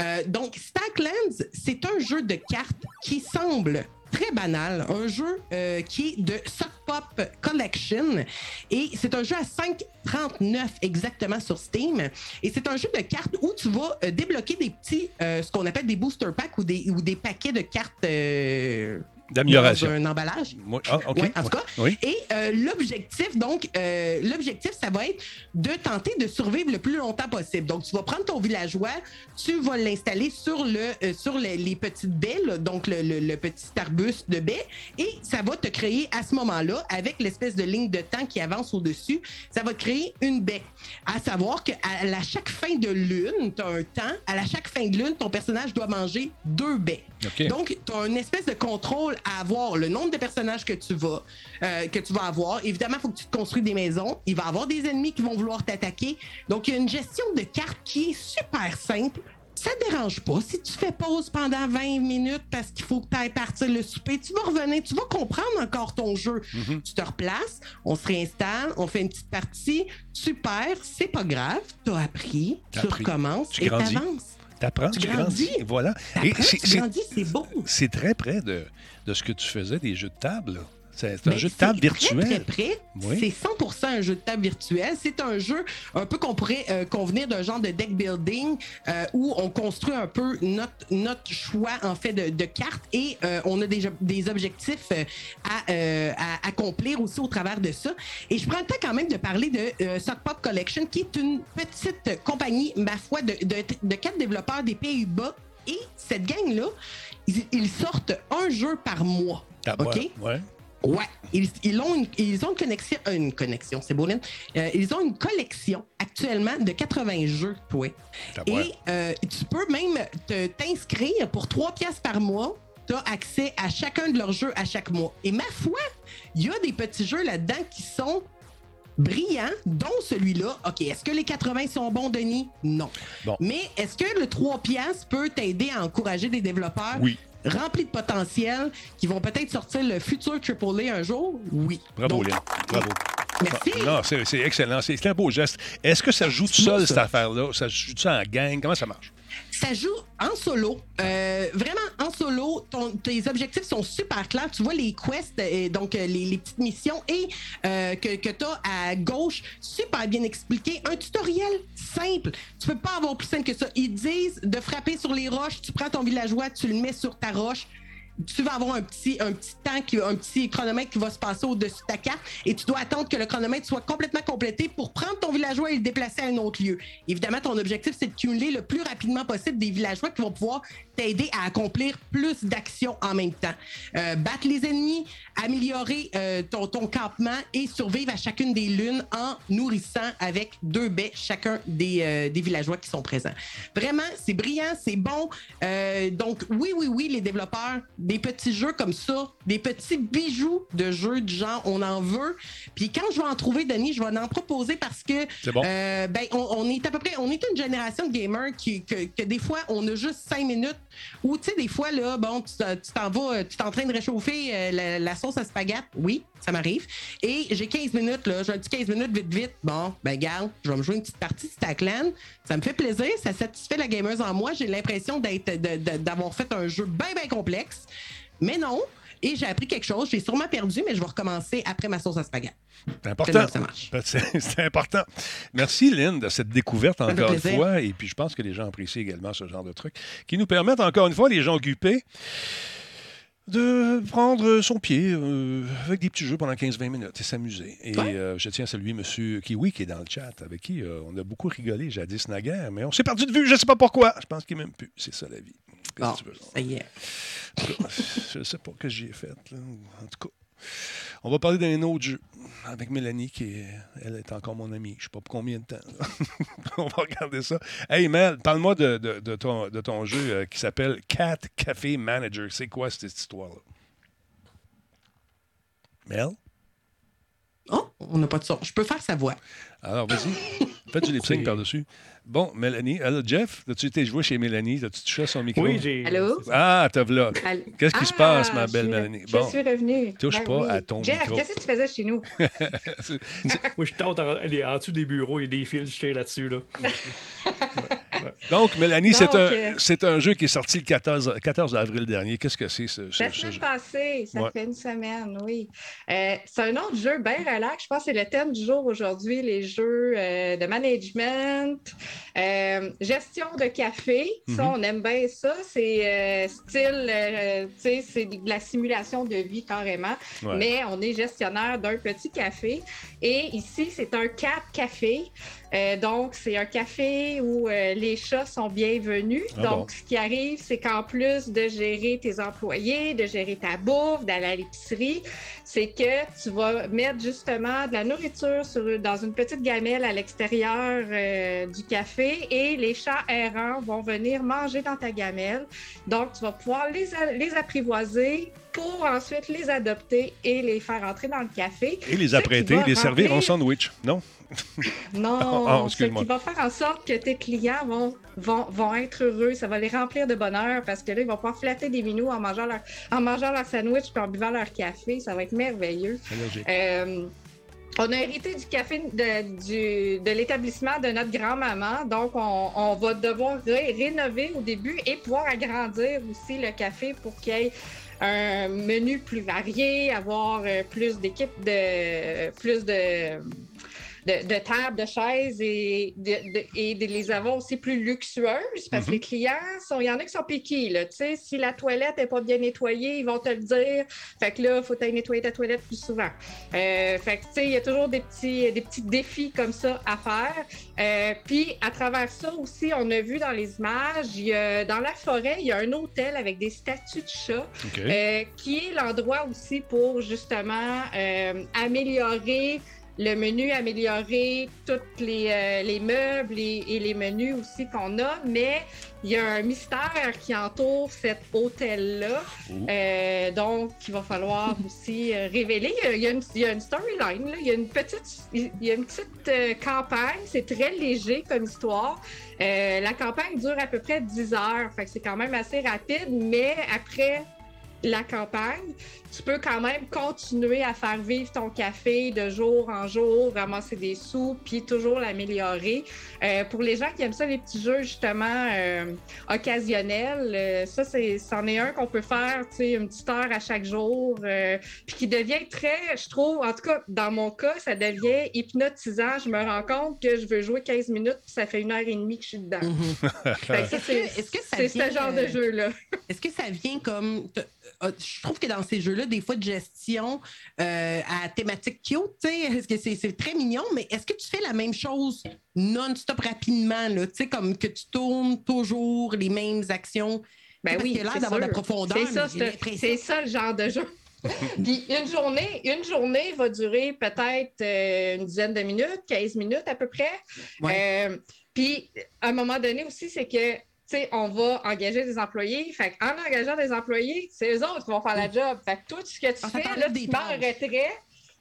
Euh, donc, Stacklands, c'est un jeu de cartes qui semble très banal, un jeu euh, qui est de Sock Pop Collection et c'est un jeu à 5,39 exactement sur Steam et c'est un jeu de cartes où tu vas euh, débloquer des petits, euh, ce qu'on appelle des booster packs ou des, ou des paquets de cartes D'amélioration. un emballage. Moi- ah. Ouais, en tout cas. Oui. Et euh, l'objectif, donc, euh, l'objectif, ça va être de tenter de survivre le plus longtemps possible. Donc, tu vas prendre ton villageois, tu vas l'installer sur le euh, sur les, les petites baies, là, donc le, le- le petit arbuste de baie, et ça va te créer à ce moment-là, avec l'espèce de ligne de temps qui avance au-dessus, ça va te créer une baie. À savoir qu'à chaque fin de lune, tu as un temps, à la chaque fin de lune, ton personnage doit manger deux baies. Donc, tu as une espèce de contrôle à avoir le nombre de personnages que tu vas, euh, que tu vas avoir. Évidemment, il faut que tu te construis des maisons. Il va y avoir des ennemis qui vont vouloir t'attaquer. Donc, il y a une gestion de cartes qui est super simple. Ça ne dérange pas. Si tu fais pause pendant 20 minutes parce qu'il faut que tu ailles partir le souper, tu vas revenir, tu vas comprendre encore ton jeu. Tu te replaces, on se réinstalle, on fait une petite partie. Super, c'est pas grave. Tu as appris, tu appris. recommences Tu et grandis. t'avances. T'apprends, tu, Tu grandis. grandis. Voilà. Et c'est- tu c'est- grandis, c'est beau. c'est très près de, de ce que tu faisais des jeux de table. C'est un jeu de table virtuel. très près. Oui. C'est 100% un jeu de table virtuel. C'est un jeu un peu qu'on pourrait euh, convenir d'un genre de deck building euh, où on construit un peu notre, notre choix en fait de, de cartes et euh, on a des, des objectifs à, à accomplir aussi au travers de ça. Et je prends le temps quand même de parler de Sock Pop Collection qui est une petite compagnie, ma foi, de, de, de quatre développeurs des Pays-Bas. Et cette gang-là, ils, ils sortent un jeu par mois. Ah, OK? ouais, ouais. Ils, ils ont une, ils ont une connexion, euh, une connexion, c'est beau. Euh, ils ont une collection actuellement de 80 jeux, toi. Ah. Et euh, tu peux même t'inscrire pour 3 pièces par mois. Tu as accès à chacun de leurs jeux à chaque mois. Et ma foi, il y a des petits jeux là-dedans qui sont brillants, dont celui-là. OK, est-ce que les 80 sont bons, Denis? Non. Bon. Mais est-ce que le 3 pièces peut t'aider à encourager des développeurs? Oui. Remplis de potentiel qui vont peut-être sortir le futur AAA un jour? Oui. Bravo, Donc, Lynn. Bravo. Merci. Non, c'est excellent. C'est un beau geste. Est-ce que ça joue tout seul, ça. cette affaire-là? Ça joue ça en gang? Comment ça marche? Ça joue en solo. Euh, vraiment en solo. Tes objectifs sont super clairs. Tu vois les quests, euh, donc euh, les, petites missions et que, que tu as à gauche, super bien expliqué. Un tutoriel simple. Tu peux pas avoir plus simple que ça. Ils disent de frapper sur les roches. Tu prends ton villageois, tu le mets sur ta roche. Tu vas avoir un petit, un petit temps, qui- un petit chronomètre qui va se passer au-dessus de ta carte et tu dois attendre que le chronomètre soit complètement complété pour prendre ton villageois et le déplacer à un autre lieu. Évidemment, ton objectif, c'est de cumuler le plus rapidement possible des villageois qui vont pouvoir t'aider à accomplir plus d'actions en même temps. Euh, battre les ennemis, améliorer euh, ton, campement et survivre à chacune des lunes en nourrissant avec deux baies chacun des, euh, des villageois qui sont présents. Vraiment, c'est brillant, c'est bon. Donc, oui, oui, oui, les développeurs, des petits jeux comme ça, des petits bijoux de jeux du genre, on en veut. Puis quand je vais en trouver, Denis, je vais en proposer parce que bon. euh, ben, on, on est à peu près, on est une génération de gamers qui, que, que des fois, on a juste cinq minutes ou, tu sais, des fois, là, bon, tu t'en vas, tu t'es en train de réchauffer euh, la, la sauce à spaghetti. Oui, ça m'arrive. Et j'ai 15 minutes, là, j'ai un petit 15 minutes vite, vite. Bon, ben, garde, je vais me jouer une petite partie de Stackland. Ça me fait plaisir, ça satisfait la gameuse en moi. J'ai l'impression d'avoir fait un jeu bien, bien complexe. Mais non. Et j'ai appris quelque chose. J'ai sûrement perdu, mais je vais recommencer après ma sauce à spaghetti. C'est important. marche. C'est important. Merci, Lynn, de cette découverte encore une fois. Et puis, je pense que les gens apprécient également ce genre de trucs qui nous permettent, encore une fois, les gens occupés, de prendre son pied euh, avec des petits jeux pendant 15-20 minutes et s'amuser. Et Ouais. euh, je tiens à saluer M. Kiwi qui est dans le chat, avec qui euh, on a beaucoup rigolé jadis naguère, mais on s'est perdu de vue, je ne sais pas pourquoi. Je pense qu'il m'aime plus. C'est ça la vie. Bon, que tu veux? ça y est. Je ne sais pas ce que j'y ai fait. là. En tout cas. On va parler d'un autre jeu avec Mélanie, qui est, elle est encore mon amie. Je ne sais pas pour combien de temps. On va regarder ça. Hey Mel, parle-moi de, de- de ton, de ton jeu euh, qui s'appelle Cat Café Manager. C'est quoi cette histoire-là? Mel? Oh, on n'a pas de son. Je peux faire sa voix. Alors, vas-y. Fais du lip sync par-dessus. Bon, Mélanie. Alors, Jeff, as-tu été joué chez Mélanie? As-tu touché à son micro? Oui, j'ai. Allô? Ah, t'as là. Qu'est-ce qui se Ah, passe, ma je belle Mélanie? Je Bon. suis revenue. Touche Ben pas oui. à ton Jeff, micro. qu'est-ce que tu faisais chez nous? Moi, je tente en, elle est en dessous des bureaux, il y a des fils jetés là-dessus. Là. Donc, Mélanie, c'est un, euh, c'est un jeu qui est sorti le 14, 14 avril dernier. Qu'est-ce que c'est, ce, ce- La ce semaine jeu? passée, ça Ouais. fait une semaine, oui. Euh, c'est un autre jeu bien relax. Je pense que c'est le thème du jour aujourd'hui, les jeux euh, de management, euh, gestion de café. Ça, Mhm. on aime bien ça. C'est euh, style, euh, tu sais, c'est de la simulation de vie carrément. Ouais. Mais on est gestionnaire d'un petit café. Et ici, c'est un cat café. Euh, donc, c'est un café où euh, les chats sont bienvenus. Ah donc, bon? ce qui arrive, c'est qu'en plus de gérer tes employés, de gérer ta bouffe, d'aller à l'épicerie, c'est que tu vas mettre justement de la nourriture sur- dans une petite gamelle à l'extérieur euh, du café et les chats errants vont venir manger dans ta gamelle. Donc, tu vas pouvoir les, les apprivoiser pour ensuite les adopter et les faire entrer dans le café. Et les apprêter, les servir en sandwich, non? Non, Ah, ce qui va faire en sorte que tes clients vont, vont, vont être heureux. Ça va les remplir de bonheur parce que là, ils vont pouvoir flatter des minous en mangeant leur, en mangeant leur sandwich puis en buvant leur café. Ça va être merveilleux. Euh, on a hérité du café de, de l'établissement de notre grand-maman, donc on, on va devoir ré- rénover au début et pouvoir agrandir aussi le café pour qu'il y ait un menu plus varié, avoir euh, plus d'équipes de plus de, de, de tables, de chaises et de, de- et les avoir aussi plus luxueuses parce que Mhm. les clients, sont- il y en a qui sont piqués. Là, tu sais, si la toilette n'est pas bien nettoyée, ils vont te le dire. Fait que là, il faut nettoyer ta toilette plus souvent. Euh, fait que, tu sais, il y a toujours des petits, des petits défis comme ça à faire. Euh, Puis, à travers ça aussi, on a vu dans les images, il y a- dans la forêt, il y a un hôtel avec des statues de chats euh, qui est l'endroit aussi pour justement améliorer le menu, améliorer tous les, euh, les meubles et, et les menus aussi qu'on a, mais il y a un mystère qui entoure cet hôtel-là, euh, donc il va falloir aussi euh, révéler. Il y a une, une storyline, il y a une petite, il y a une petite campagne, c'est très léger comme histoire. La campagne dure à peu près 10 heures, fait que c'est quand même assez rapide, mais après la campagne, tu peux quand même continuer à faire vivre ton café de jour en jour, ramasser des sous, puis toujours l'améliorer. Euh, pour les gens qui aiment ça, les petits jeux justement euh, occasionnels, euh, ça, c'est, c'en est un qu'on peut faire, tu sais, une petite heure à chaque jour, euh, puis qui devient très, je trouve, en tout cas, dans mon cas, ça devient hypnotisant. Je me rends compte que je veux jouer 15 minutes, puis ça fait une heure et demie que je suis dedans. Fait que ça, c'est, Est-ce que ça c'est vient, ce genre de jeu-là. Est-ce que ça vient comme. Je trouve que dans ces jeux-là, des fois de gestion euh, à thématique cute, est-ce que c'est très mignon, mais est-ce que tu fais la même chose non-stop rapidement, là, comme que tu tournes toujours les mêmes actions? Ben Parce oui, a l'air d'avoir de la profondeur, ça, c'est ça le genre de jeu. Puis une journée, une journée va durer peut-être euh, une dizaine de minutes, 15 minutes à peu près. Euh, puis à un moment donné aussi, c'est que on va engager des employés. Fait en engageant des employés, c'est eux autres qui vont faire la job. Fait que toi, ce que tu ça fais, là, des tu en retrait.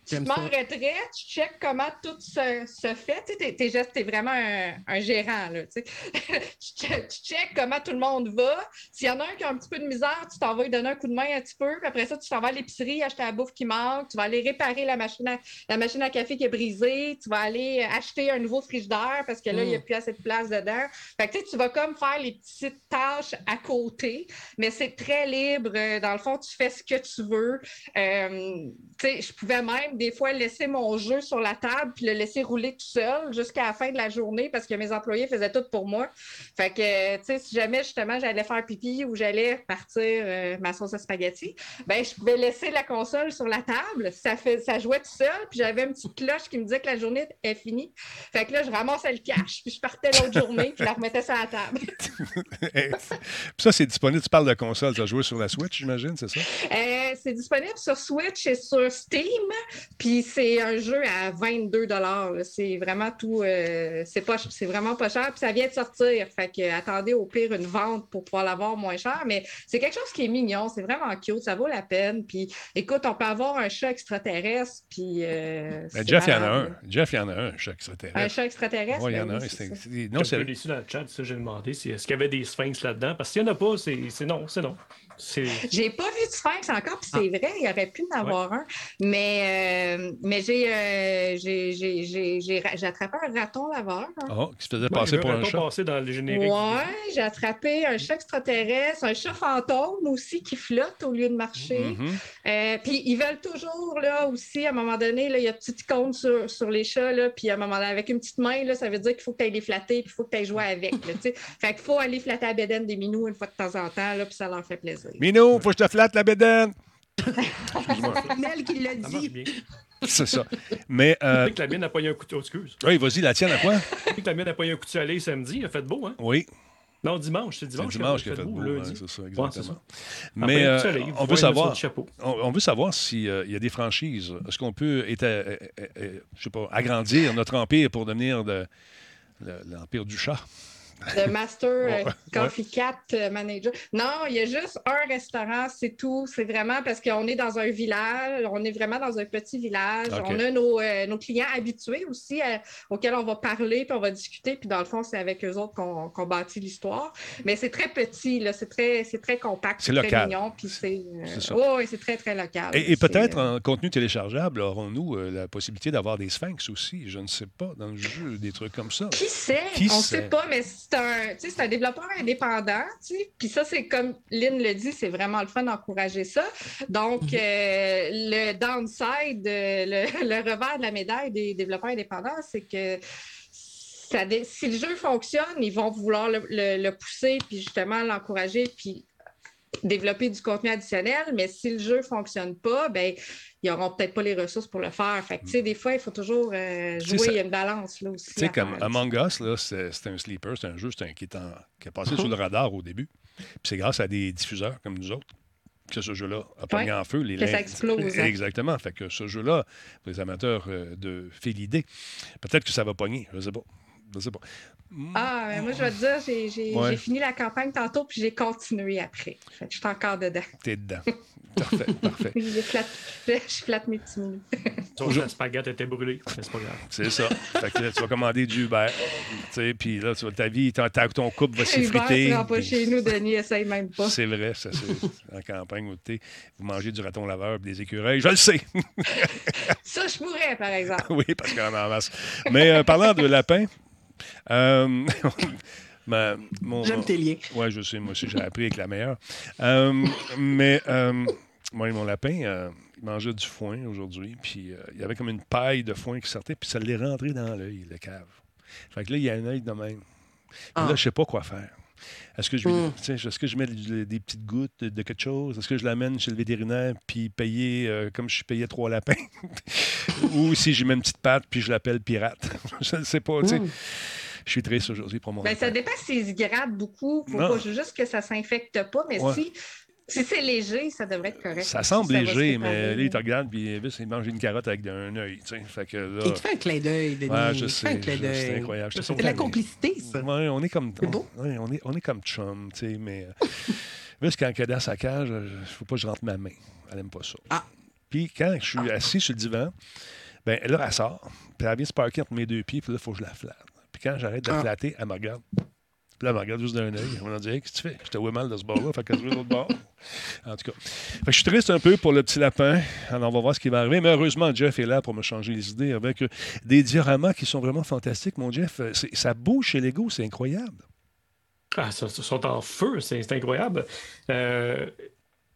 Tu te J'aime mets en ça? retrait, tu checkes comment tout se, se fait. Tu sais, t'es- t'es vraiment un, un gérant, là, tu sais. tu check- comment tout le monde va. S'il y en a un qui a un petit peu de misère, tu t'en vas lui donner un coup de main un petit peu. Puis après ça, tu t'en vas à l'épicerie, acheter la bouffe qui manque. Tu vas aller réparer la machine à, la machine à café qui est brisée. Tu vas aller acheter un nouveau frigidaire parce que là, il n'y a Mm. plus assez de place dedans. Fait que tu sais, tu vas comme faire les petites tâches à côté, mais c'est très libre. Dans le fond, tu fais ce que tu veux. Euh, tu sais, je pouvais même même des fois laisser mon jeu sur la table puis le laisser rouler tout seul jusqu'à la fin de la journée parce que mes employés faisaient tout pour moi. Fait que, tu sais, si jamais justement j'allais faire pipi ou j'allais partir euh, ma sauce à spaghetti, ben je pouvais laisser la console sur la table. Ça, fait, ça jouait tout seul, puis j'avais une petite cloche qui me disait que la journée est finie. Fait que là, je ramassais le cash, puis je partais l'autre journée, puis je la remettais sur la table. Puis ça, c'est disponible. Tu parles de console. Tu as joué sur la Switch, j'imagine, c'est ça? Euh, c'est disponible sur Switch et sur Steam, puis c'est un jeu à 22 là. C'est vraiment tout, euh, c'est pas, c'est vraiment pas cher, puis ça vient de sortir. Fait que attendez au pire une vente pour pouvoir l'avoir moins cher, mais c'est quelque chose qui est mignon, c'est vraiment cute, ça vaut la peine. Puis écoute, on peut avoir un chat extraterrestre, puis euh, Ben, Jeff, il y en a un. Jeff, il y en a un, chaque extraterrestre. Un chat extraterrestre? Ouais, il y ben en a oui, un. Non, c'est dans le chat, ça j'ai demandé. si- Est-ce qu'il y avait des sphinx là-dedans? Parce qu'il n'y en a pas, c'est non, c'est non. J'ai pas vu de sphinx encore, puis c'est vrai, il aurait pu en avoir un. Mais, euh, mais j'ai, euh, j'ai, j'ai, j'ai, j'ai ra- j'ai attrapé un raton laveur. hein. Oh, qui se faisait passer pour un raton chat. passé dans le générique. Ouais, j'ai attrapé un chat extraterrestre, un chat fantôme aussi qui flotte au lieu de marcher. Mhm. Euh, puis ils veulent toujours, là, aussi, à un moment donné, là, il y a une petite icône sur, sur les chats, là, puis à un moment donné, avec une petite main, là, ça veut dire qu'il faut que tu ailles les flatter, puis il faut que tu ailles jouer avec. Là, tu sais. fait qu'il faut aller flatter la bédaine des minous une fois de temps en temps, là, puis ça leur fait plaisir. Minou, faut que je te flatte la bédaine. Nel qui l'a Ça marche dit. bien. C'est ça. Mais, euh, Depuis que la mienne a pogné un couteau, excuse. oui, vas-y, la tienne à quoi? Depuis que la mienne a pogné un coup de soleil samedi, il a fait beau, hein? Oui, Non, dimanche, c'est c'est dimanche. dimanche qu'il qui a fait beau. lundi. ouais, c'est ça, Ouais, exactement. c'est ça. Mais euh, coup on veut savoir. chapeau. On, on veut savoir s'il y a des franchises. Est-ce qu'on peut éta- euh, euh, euh, je sais pas, agrandir notre empire pour devenir de- le- l'empire du chat? Le Master euh, Ouais. Coffee Cat euh, Manager. Non, il y a juste un restaurant, c'est tout. C'est vraiment parce qu'on est dans un village, on est vraiment dans un petit village. On a nos, euh, nos clients habitués aussi euh, auxquels on va parler, puis on va discuter. Puis dans le fond, c'est avec eux autres qu'on bâtit l'histoire. Mais c'est très petit, là, c'est très, très compact, C'est très local. mignon. Puis c'est. euh, ouais, c'est très, très local. Et, peut-être en contenu téléchargeable, aurons-nous la possibilité d'avoir des sphinx aussi? Je ne sais pas, dans le jeu, des trucs comme ça. Qui sait? Qui on ne sait? sait? pas, mais c'est un, un développeur indépendant. tu sais. Puis ça, c'est comme Lynn le dit, c'est vraiment le fun d'encourager ça. Donc, Mhm. euh, le downside, euh, le, le revers de la médaille des développeurs indépendants, c'est que ça si le jeu fonctionne, ils vont vouloir le, le- le pousser, puis justement l'encourager, puis développer du contenu additionnel. Mais si le jeu ne fonctionne pas, ben ils n'auront peut-être pas les ressources pour le faire. Fait que, tu sais, des fois, il faut toujours euh, jouer. ça- Il y a une balance là aussi. Tu sais, comme faire. Among Us, là, c'est c'est un sleeper, c'est un jeu c'est un, qui, est en- qui est passé sous le radar au début. Puis c'est grâce à des diffuseurs comme nous autres que ce jeu-là a pogné Ouais, en feu. Les que ça explose, hein. Exactement. Fait que ce jeu-là, pour les amateurs euh, de félidés, peut-être que ça va pogner. Je ne sais pas. Je sais pas. Ah, mais moi, je vais te dire, j'ai, j'ai- Ouais. j'ai fini la campagne tantôt, puis j'ai continué après. Fait que je suis encore dedans. T'es dedans. Parfait, parfait. Je flatte, je flatte mes petits minous. La spaghette était brûlée, mais c'est pas grave. C'est ça. Fait que là, tu vas commander du Uber. Tu sais, puis là, tu vas, ta vie, ton, ta- ton couple va s'effriter. tu rentres pas chez nous, Denis, essaye même pas. C'est vrai, ça, c'est en campagne où vous mangez du raton laveur et des écureuils. Je le sais. Ça, je pourrais, par exemple. oui, parce qu'on en masse. Mais euh, parlant de lapin, euh, ma- mon, J'aime tes liens. Oui, je sais, moi aussi, j'ai appris avec la meilleure. Euh, mais euh, moi et mon lapin, euh, il mangeait du foin aujourd'hui, puis euh, il y avait comme une paille de foin qui sortait, puis ça l'est rentré dans l'œil, le cave. Fait que là, il y a un œil de même. Puis Ah. là, je sais pas quoi faire. Est-ce que je Mm. est-ce que je mets des, des petites gouttes de, de quelque chose? Est-ce que je l'amène chez le vétérinaire puis payer euh, comme je payais trois lapins? Ou si je mets une petite patte puis je l'appelle pirate? je ne sais pas. Mm. Je suis triste aujourd'hui pour mon Ben, ça dépend s'ils se grattent beaucoup. Faut Non. pas juste que ça s'infecte pas, mais Ouais. si, si c'est léger, ça devrait être correct. Ça Si semble léger, mais là, il te regarde, puis Elvis, il mange une carotte avec un œil. tu sais. Fait que là. Il te fait un clin d'œil, Denis. Ouais, Il je sais. C'est incroyable. C'est de la complicité, ça. Ouais, on est comme. C'est beau. ouais, on, est, on est comme chum, tu sais, mais. euh, Parce quand elle est dans sa cage, il ne faut pas que je rentre ma main. Elle n'aime pas ça. Ah. Puis quand je suis assis sur le divan, ben là, elle sort, puis elle vient se parker entre mes deux pieds, puis là, il faut que je la flatte. Puis quand j'arrête de la Ah. flatter, elle me regarde. Là, elle me regarde juste d'un œil. Elle me dit Hey, Qu'est-ce que tu fais? Je te vois mal de ce bord-là, fait que je vais l'autre bord. En tout cas. Fait que je suis triste un peu pour le petit lapin. Alors, on va voir ce qui va arriver. Mais heureusement, Jeff est là pour me changer les idées avec euh, des dioramas qui sont vraiment fantastiques. Mon Jeff, euh, ça bouge chez Lego, c'est incroyable. Ah, ça, ça sont en feu, c'est incroyable. Euh,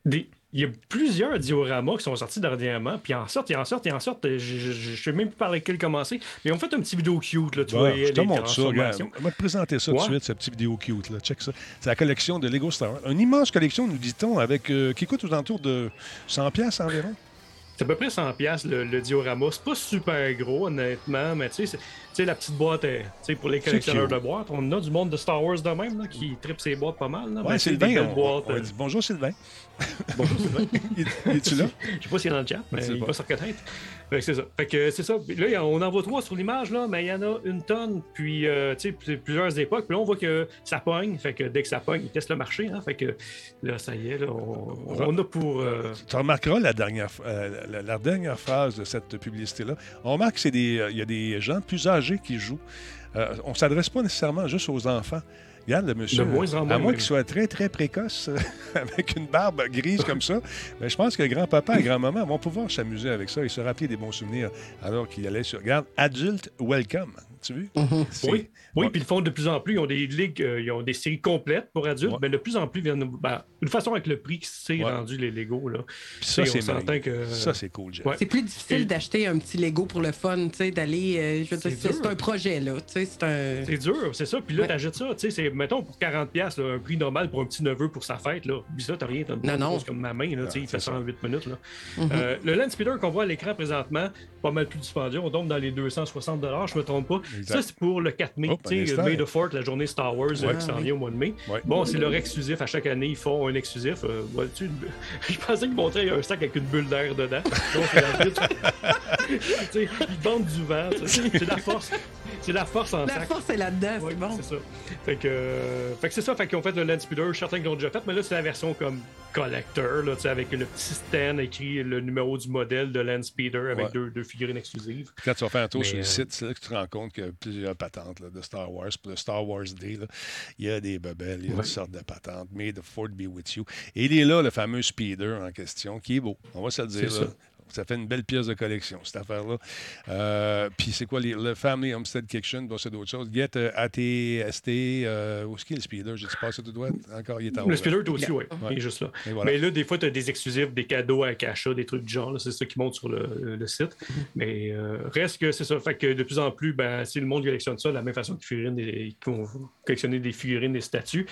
des- il y a plusieurs dioramas qui sont sortis dernièrement, puis en sortent, ils en sortent, ils en sortent. Je, je sais même plus par lesquels commencer, mais ont fait un petit vidéo cute, là, tu vois, je te montre ça. Regarde. On va te présenter ça tout de suite, ce petit vidéo cute. Là. Check ça. C'est la collection de Lego Star Wars. Une immense collection, nous dit-on, avec, euh, qui coûte aux alentours de 100$ piastres environ. C'est à peu près 100$ piastres, le, le diorama. C'est pas super gros, honnêtement, mais tu sais, c'est- tu sais, la petite boîte, est- tu sais, pour les collectionneurs de boîtes, on a du monde de Star Wars de même, là, qui tripe ses boîtes pas mal. Là, Ouais, des Sylvain, belles on, boîtes. on euh, dit bonjour Sylvain. bonjour, Sylvain. Es-tu là? Je sais pas s'il est dans le chat, mais il pas. va se reconnaître. Fait que c'est ça. Fait que c'est ça. Là, on en voit trois sur l'image, là, mais il y en a une tonne, puis euh, tu sais, puis plusieurs époques. Puis là, on voit que ça pogne. Fait que dès que ça pogne, ils testent le marché. Hein, fait que là, ça y est, là, on, on a pour. euh, Tu remarqueras la dernière, euh, la, la dernière phrase de cette publicité-là. On remarque qu'il y a des gens plus âgés qui jouent. Euh, on ne s'adresse pas nécessairement juste aux enfants. Regarde le monsieur, De moins en à moins, qu'il soit très, très précoce, avec une barbe grise comme ça, mais je pense que grand-papa et grand-maman vont pouvoir s'amuser avec ça et se rappeler des bons souvenirs alors qu'il allait sur... Regarde, Adult Welcome, tu as vu? C'est- Oui, oui puis ils le font de plus en plus. Ils ont des ligues, euh, ils ont des séries complètes pour adultes, Ouais. mais de plus en plus, ils viennent, ben, une façon avec le prix qui s'est Ouais. rendu les Lego. Là. Puis ça, c'est on s'entend merveilleux. que- Ça, c'est cool, Jeff. Ouais. C'est plus difficile Et- d'acheter un petit Lego pour le fun, tu sais, d'aller. euh, je veux dire, C'est un projet, là. Tu sais, c'est un. C'est dur, c'est ça. Puis là, Ouais. t'achètes ça, tu sais, c'est, mettons, pour 40$, piastres, là, un prix normal pour un petit neveu pour sa fête, là. Puis ça, t'as rien, t'as une Non, non. chose comme ma main, là, tu sais, il fait ça. en 8 minutes, là. Mhm. Euh, le Land Speeder qu'on voit à l'écran présentement, pas mal plus dispendieux, on tombe dans les 260$, je me trompe pas. Exact. Ça, c'est pour le 4 mai, Oh, tu sais. May the 4 la journée Star Wars euh, Ouais. qui s'en vient au mois de mai. Ouais. Bon, c'est leur exclusif. À chaque année, ils font un exclusif. Euh, vois-tu, une bu- Je pensais qu'ils montraient un sac avec une bulle d'air dedans. Donc. Tu ils vendent du vent. tu. C'est la force. C'est la force en La sac. force est là-dedans, c'est bon. c'est ça. Fait que, euh, fait que c'est ça. Fait qu'ils ont fait le Land Speeder. Je suis certain qu'ils l'ont déjà fait, mais là, c'est la version comme collector, là, tu sais, avec le petit stand écrit le numéro du modèle de Land Speeder avec Ouais. deux, deux figurines exclusives. Quand tu vas faire un tour Mais, sur le euh, site, c'est là que tu te rends compte qu'il y a plusieurs patentes là, de Star Wars. Pour le Star Wars Day, là, il y a des bebelles, il y a Ouais. toutes sortes de patentes. May the Ford be with you. Et il est là, le fameux speeder en question, qui est beau. On va se le dire. Là. Ça. Fait une belle pièce de collection, cette affaire-là. Euh, Puis c'est quoi, les- le Family Homestead Kitchen, bon, c'est d'autres choses. Get euh, ATST, euh, où est-ce qu'il est le speeder? J'ai-tu passé tout droit? Encore, il est en haut. Le. Speeder est aussi, oui. Ouais. Il est juste là. Et voilà. Mais là, des fois, tu as des exclusifs, des cadeaux avec achat, des trucs du genre. C'est ça qui monte sur le, le site. Mais euh, reste que c'est ça. Fait que de plus en plus, ben, si le monde collectionne ça, de la même façon qu'ils figurines qu'ils vont collectionner des figurines, des statues.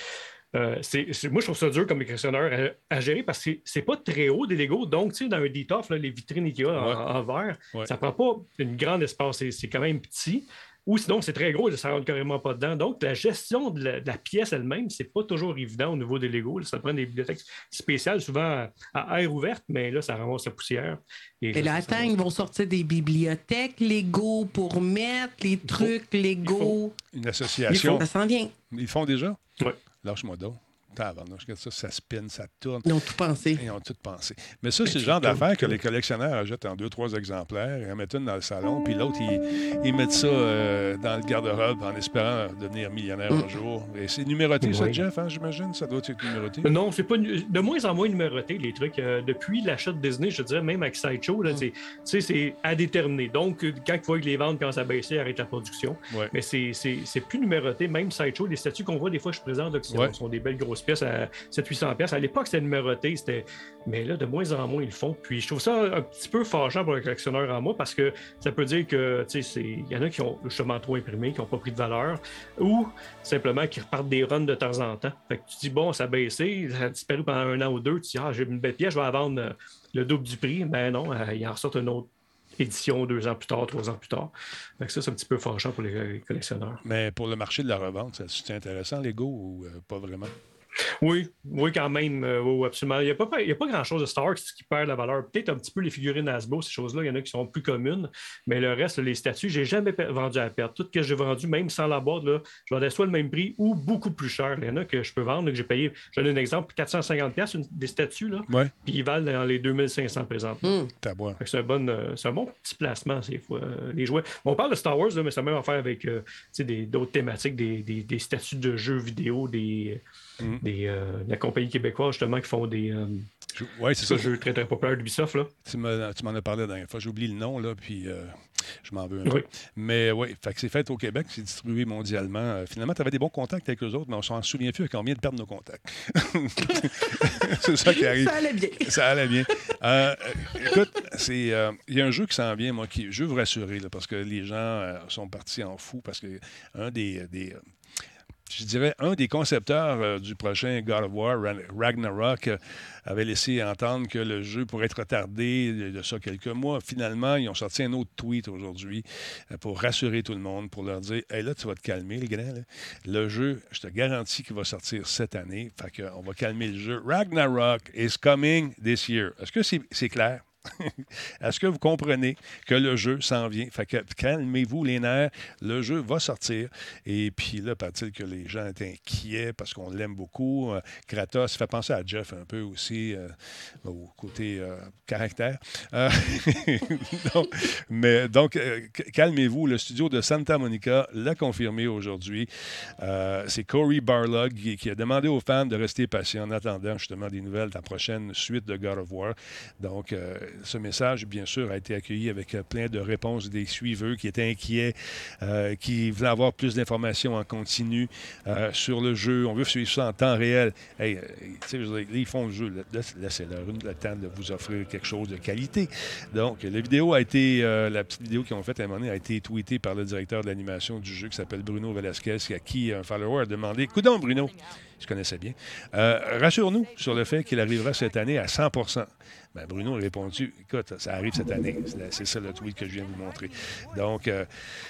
Euh, c'est, moi, je trouve ça dur comme collectionneur à, à gérer parce que c'est, pas très haut des Lego. Donc, tu sais, dans un là, les vitrines Ikea en, Ouais. en verre, Ouais. ça prend pas une grande espace. C'est, c'est quand même petit. Ou sinon, c'est très gros et ça rentre carrément pas dedans. Donc, la gestion de la, de la pièce elle-même, c'est pas toujours évident au niveau des Lego. là. Ça prend des bibliothèques spéciales, souvent à, à air ouverte, mais là, ça ramasse la poussière. Et là, ça- attends, ils vont sortir des bibliothèques Lego pour mettre les trucs Lego. Une association. Ça s'en vient. Ils font déjà? Ouais. לארש מועדור. Tabarnouche, regarde ça, ça spin, ça tourne. Ils ont tout pensé. Ils ont tout pensé. Mais ça, c'est le genre d'affaire que les collectionneurs achètent en deux, trois exemplaires, ils en mettent une dans le salon, puis l'autre, ils, ils mettent ça euh, dans le garde-robe en espérant devenir millionnaire un jour. Et c'est numéroté, ça. Jeff, hein, j'imagine? Ça doit être numéroté. Non, c'est pas de moins en moins numéroté les trucs. Euh, depuis l'achat de Disney, je dirais même avec Sideshow, là, c'est- tu sais, c'est à déterminer. Donc, euh, quand il faut que les ventes commencent à baisser, arrête la production. Ouais. Mais c'est- c'est c'est plus numéroté. Même Sideshow, les statues qu'on voit des fois, je présente, là, Ouais. sont des belles grosses pièces à 700-800 pièces. À l'époque, c'était numéroté. c'était- Mais là, de moins en moins, ils le font. Puis je trouve ça un petit peu fâchant pour le collectionneur en moi parce que ça peut dire que, il y en a qui ont justement trop imprimé, qui n'ont pas pris de valeur, ou simplement qui repartent des runs de temps en temps. Fait que tu dis, bon, ça a baissé, ça a disparu pendant un an ou deux. Tu dis, ah, j'ai une belle pièce, je vais la vendre euh, le double du prix. Ben non, euh, il en ressort une autre édition deux ans plus tard, trois ans plus tard. Que ça, c'est un petit peu fâchant pour les les collectionneurs. Mais pour le marché de la revente, ça, c'est intéressant, Lego, ou euh, pas vraiment? Oui, oui, quand même. euh, oui, absolument. Il n'y a pas, il y a pas grand-chose de Star Wars qui perd la valeur. Peut-être un petit peu les figurines Hasbro, ces choses-là, il y en a qui sont plus communes, mais le reste, les statues, j'ai jamais vendu à perte. Tout ce que j'ai vendu, même sans la boîte, là, je vendais soit le même prix ou beaucoup plus cher. Il y en a que je peux vendre, que j'ai payé, je donne un exemple, 450$ pièces des statues, là, Ouais, puis ils valent dans les 2500 présentement. Que C'est un, bon, euh, un bon petit placement, ces fois, euh, les jouets. Bon, on parle de Star Wars, là, mais ça a même affaire avec euh, tu sais, des- d'autres thématiques, des, des, des statuts de jeux vidéo, des, Mm. des, euh, la compagnie québécoise, justement, qui font des, euh, Oui, c'est C'est ça. jeu très très populaire d'Ubisoft, là. Tu m'en as parlé la dernière fois. J'ai oublié le nom, là, puis euh, je m'en veux un Oui. peu. Mais oui, fait que c'est fait au Québec, c'est distribué mondialement. Euh, finalement, tu avais des bons contacts avec eux autres, mais on s'en souvient plus à combien de perdre nos contacts. c'est ça qui arrive. Ça allait bien. Ça allait bien. Euh, écoute, c'est, euh, il y a un jeu qui s'en vient, moi, qui, je veux vous rassurer, là, parce que les gens euh, sont partis en fou, parce que un des, des, je dirais, un des concepteurs euh, du prochain God of War, Ra- Ragnarok, euh, avait laissé entendre que le jeu pourrait être retardé de, ça quelques mois. Finalement, ils ont sorti un autre tweet aujourd'hui euh, pour rassurer tout le monde, pour leur dire Hey, là, tu vas te calmer, les gars. Le jeu, je te garantis qu'il va sortir cette année. Fait que, on va calmer le jeu. Ragnarok is coming this year. Est-ce que c'est clair? Est-ce que vous comprenez que le jeu s'en vient? Fait que calmez-vous les nerfs, le jeu va sortir. Et puis là, paraît-il que les gens étaient inquiets parce qu'on l'aime beaucoup. Euh, Kratos fait penser à Jeff un peu aussi, euh, au côté euh, caractère. Mais donc, calmez-vous. Le studio de Santa Monica l'a confirmé aujourd'hui. C'est Corey Barlog qui, qui a demandé aux fans de rester patients en attendant justement des nouvelles de la prochaine suite de God of War. Donc, ce message, bien sûr, a été accueilli avec plein de réponses des suiveurs qui étaient inquiets, euh, qui voulaient avoir plus d'informations en continu euh, sur le jeu. On veut suivre ça en temps réel. Hey, euh, ils font le jeu. Là, Laissez-leur le temps de vous offrir quelque chose de qualité. Donc, la vidéo a été, la petite vidéo qu'ils ont faite à un moment donné a été tweetée par le directeur de l'animation du jeu qui s'appelle Bruno Velasquez, à qui un follower a demandé Coudon, Bruno, je connaissais bien, rassure-nous sur le fait qu'il arrivera cette année à 100% ben, Bruno a répondu Écoute, ça arrive cette année. C'est ça le tweet que je viens de vous montrer. Donc, euh,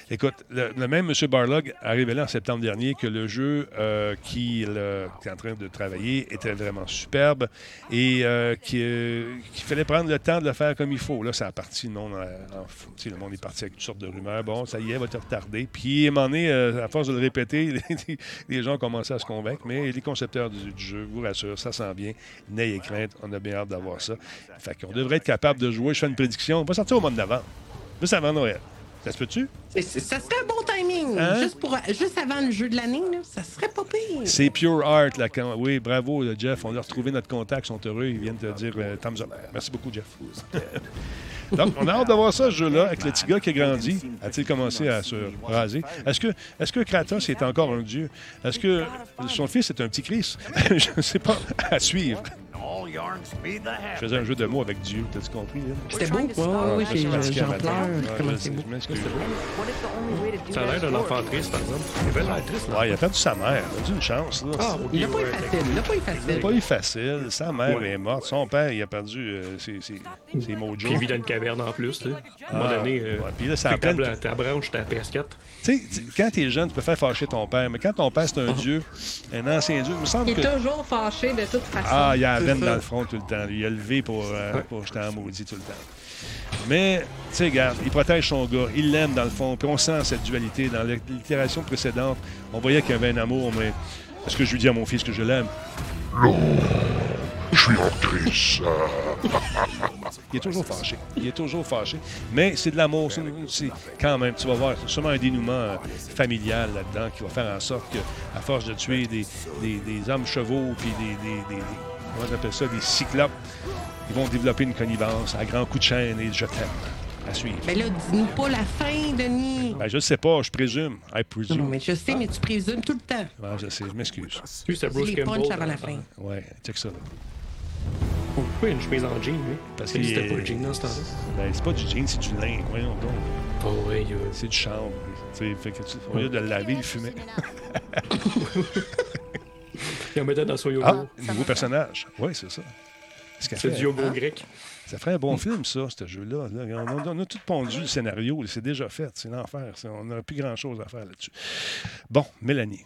écoute, le, même M. Barlog a révélé en septembre dernier que le jeu euh, qu'il qui est en train de travailler était vraiment superbe et euh, qu'il fallait prendre le temps de le faire comme il faut. Là, ça a parti, le monde, le monde est parti avec toutes sortes de rumeurs. Bon, ça y est, va te retarder. Puis, à à force de le répéter, les, les gens commencé à se convaincre. Mais les concepteurs du, jeu vous rassurent, ça sent bien. N'ayez crainte, on a bien hâte d'avoir ça. Fait qu'on devrait être capable de jouer. Je fais une prédiction. On va sortir au mois de novembre. Juste avant Noël. Ça se peut-tu? Ça serait un bon timing. Hein? Juste, pour, juste avant le jeu de l'année, ça serait pas pire. C'est Pure Art. Là, quand- Oui, bravo, là, Jeff. On a retrouvé notre contact. Ils sont heureux. Ils viennent te dire euh, thumbs up. Merci beaucoup, Jeff. Donc, on a hâte de voir ça, ce jeu-là, avec le petit gars qui a grandi. A-t-il commencé à se raser? Est-ce que, est que Kratos est encore un dieu? Est-ce que son fils est un petit Chris? Je ne sais pas. À suivre. Je faisais un jeu de mots avec Dieu. T'as-tu compris? Lynn? C'était beau. Ouais, Ah, oui, j'ai- j'en pleure. Comment c'est beau. Ça a l'air d'un enfant triste, par exemple. Il avait l'air triste, là. Ouais, il a perdu sa mère. Il a eu une chance. Là. Ah, Il n'a pas eu facile. Il n'a pas eu C'est facile. pas eu facile. Sa mère Ouais. est morte. Son père, il a perdu euh, ses, ses, ses mojo. Puis il vit dans une caverne en plus, là. À un moment Ah, donné, euh, ouais, puis là, ça ta, ta branche, ta PS4. Tu sais, tu- quand t'es jeune, tu peux faire fâcher ton père, mais quand ton père, c'est un dieu, un ancien dieu, il me semble Il que. est toujours fâché de toute façon. Ah, il a la C'est veine ça. dans le front tout le temps. Il a levé pour, euh, pour jeter en maudit tout le temps. Mais, tu sais, regarde, il protège son gars, il l'aime dans le fond, puis on sent cette dualité. Dans l'itération précédente, on voyait qu'il y avait un amour, mais est-ce que je lui dis à mon fils que je l'aime? Il est toujours fâché. Il est toujours fâché. Mais c'est de l'amour. c'est- C'est quand même, tu vas voir, c'est sûrement un dénouement euh, familial là-dedans qui va faire en sorte que, à force de tuer des, des, des hommes chevaux puis des, des, des- des- comment on appelle ça, des cyclopes, ils vont développer une connivence à grands coups de chaîne et je t'aime. À suivre. Mais là, dis-nous pas la fin, Denis. Ben, je ne sais pas, je présume. I Non, presume. mais je sais, mais tu présumes tout le temps. Je sais, je m'excuse. C'est Dis Bruce les punchs avant la fin. Ouais, check ça. là. Pourquoi une chemise en jean, lui? Parce Il qu'il C'était pas le jean dans ce temps-là. Ben, c'est pas du jean, c'est du lin. Voyons donc. Oh, ouais, il y a- C'est du chanvre. Tu sais, Fait que tu, au lieu de le laver, il fumait. il en mettait dans son yoga. Ah, nouveau personnage. Oui, c'est ça. C'est du yoga grec. Ça ferait un bon film, ça, ce jeu-là. là. On, a- on a tout pondu le scénario. C'est déjà fait. C'est l'enfer. On n'aurait plus grand-chose à faire là-dessus. Bon, Mélanie.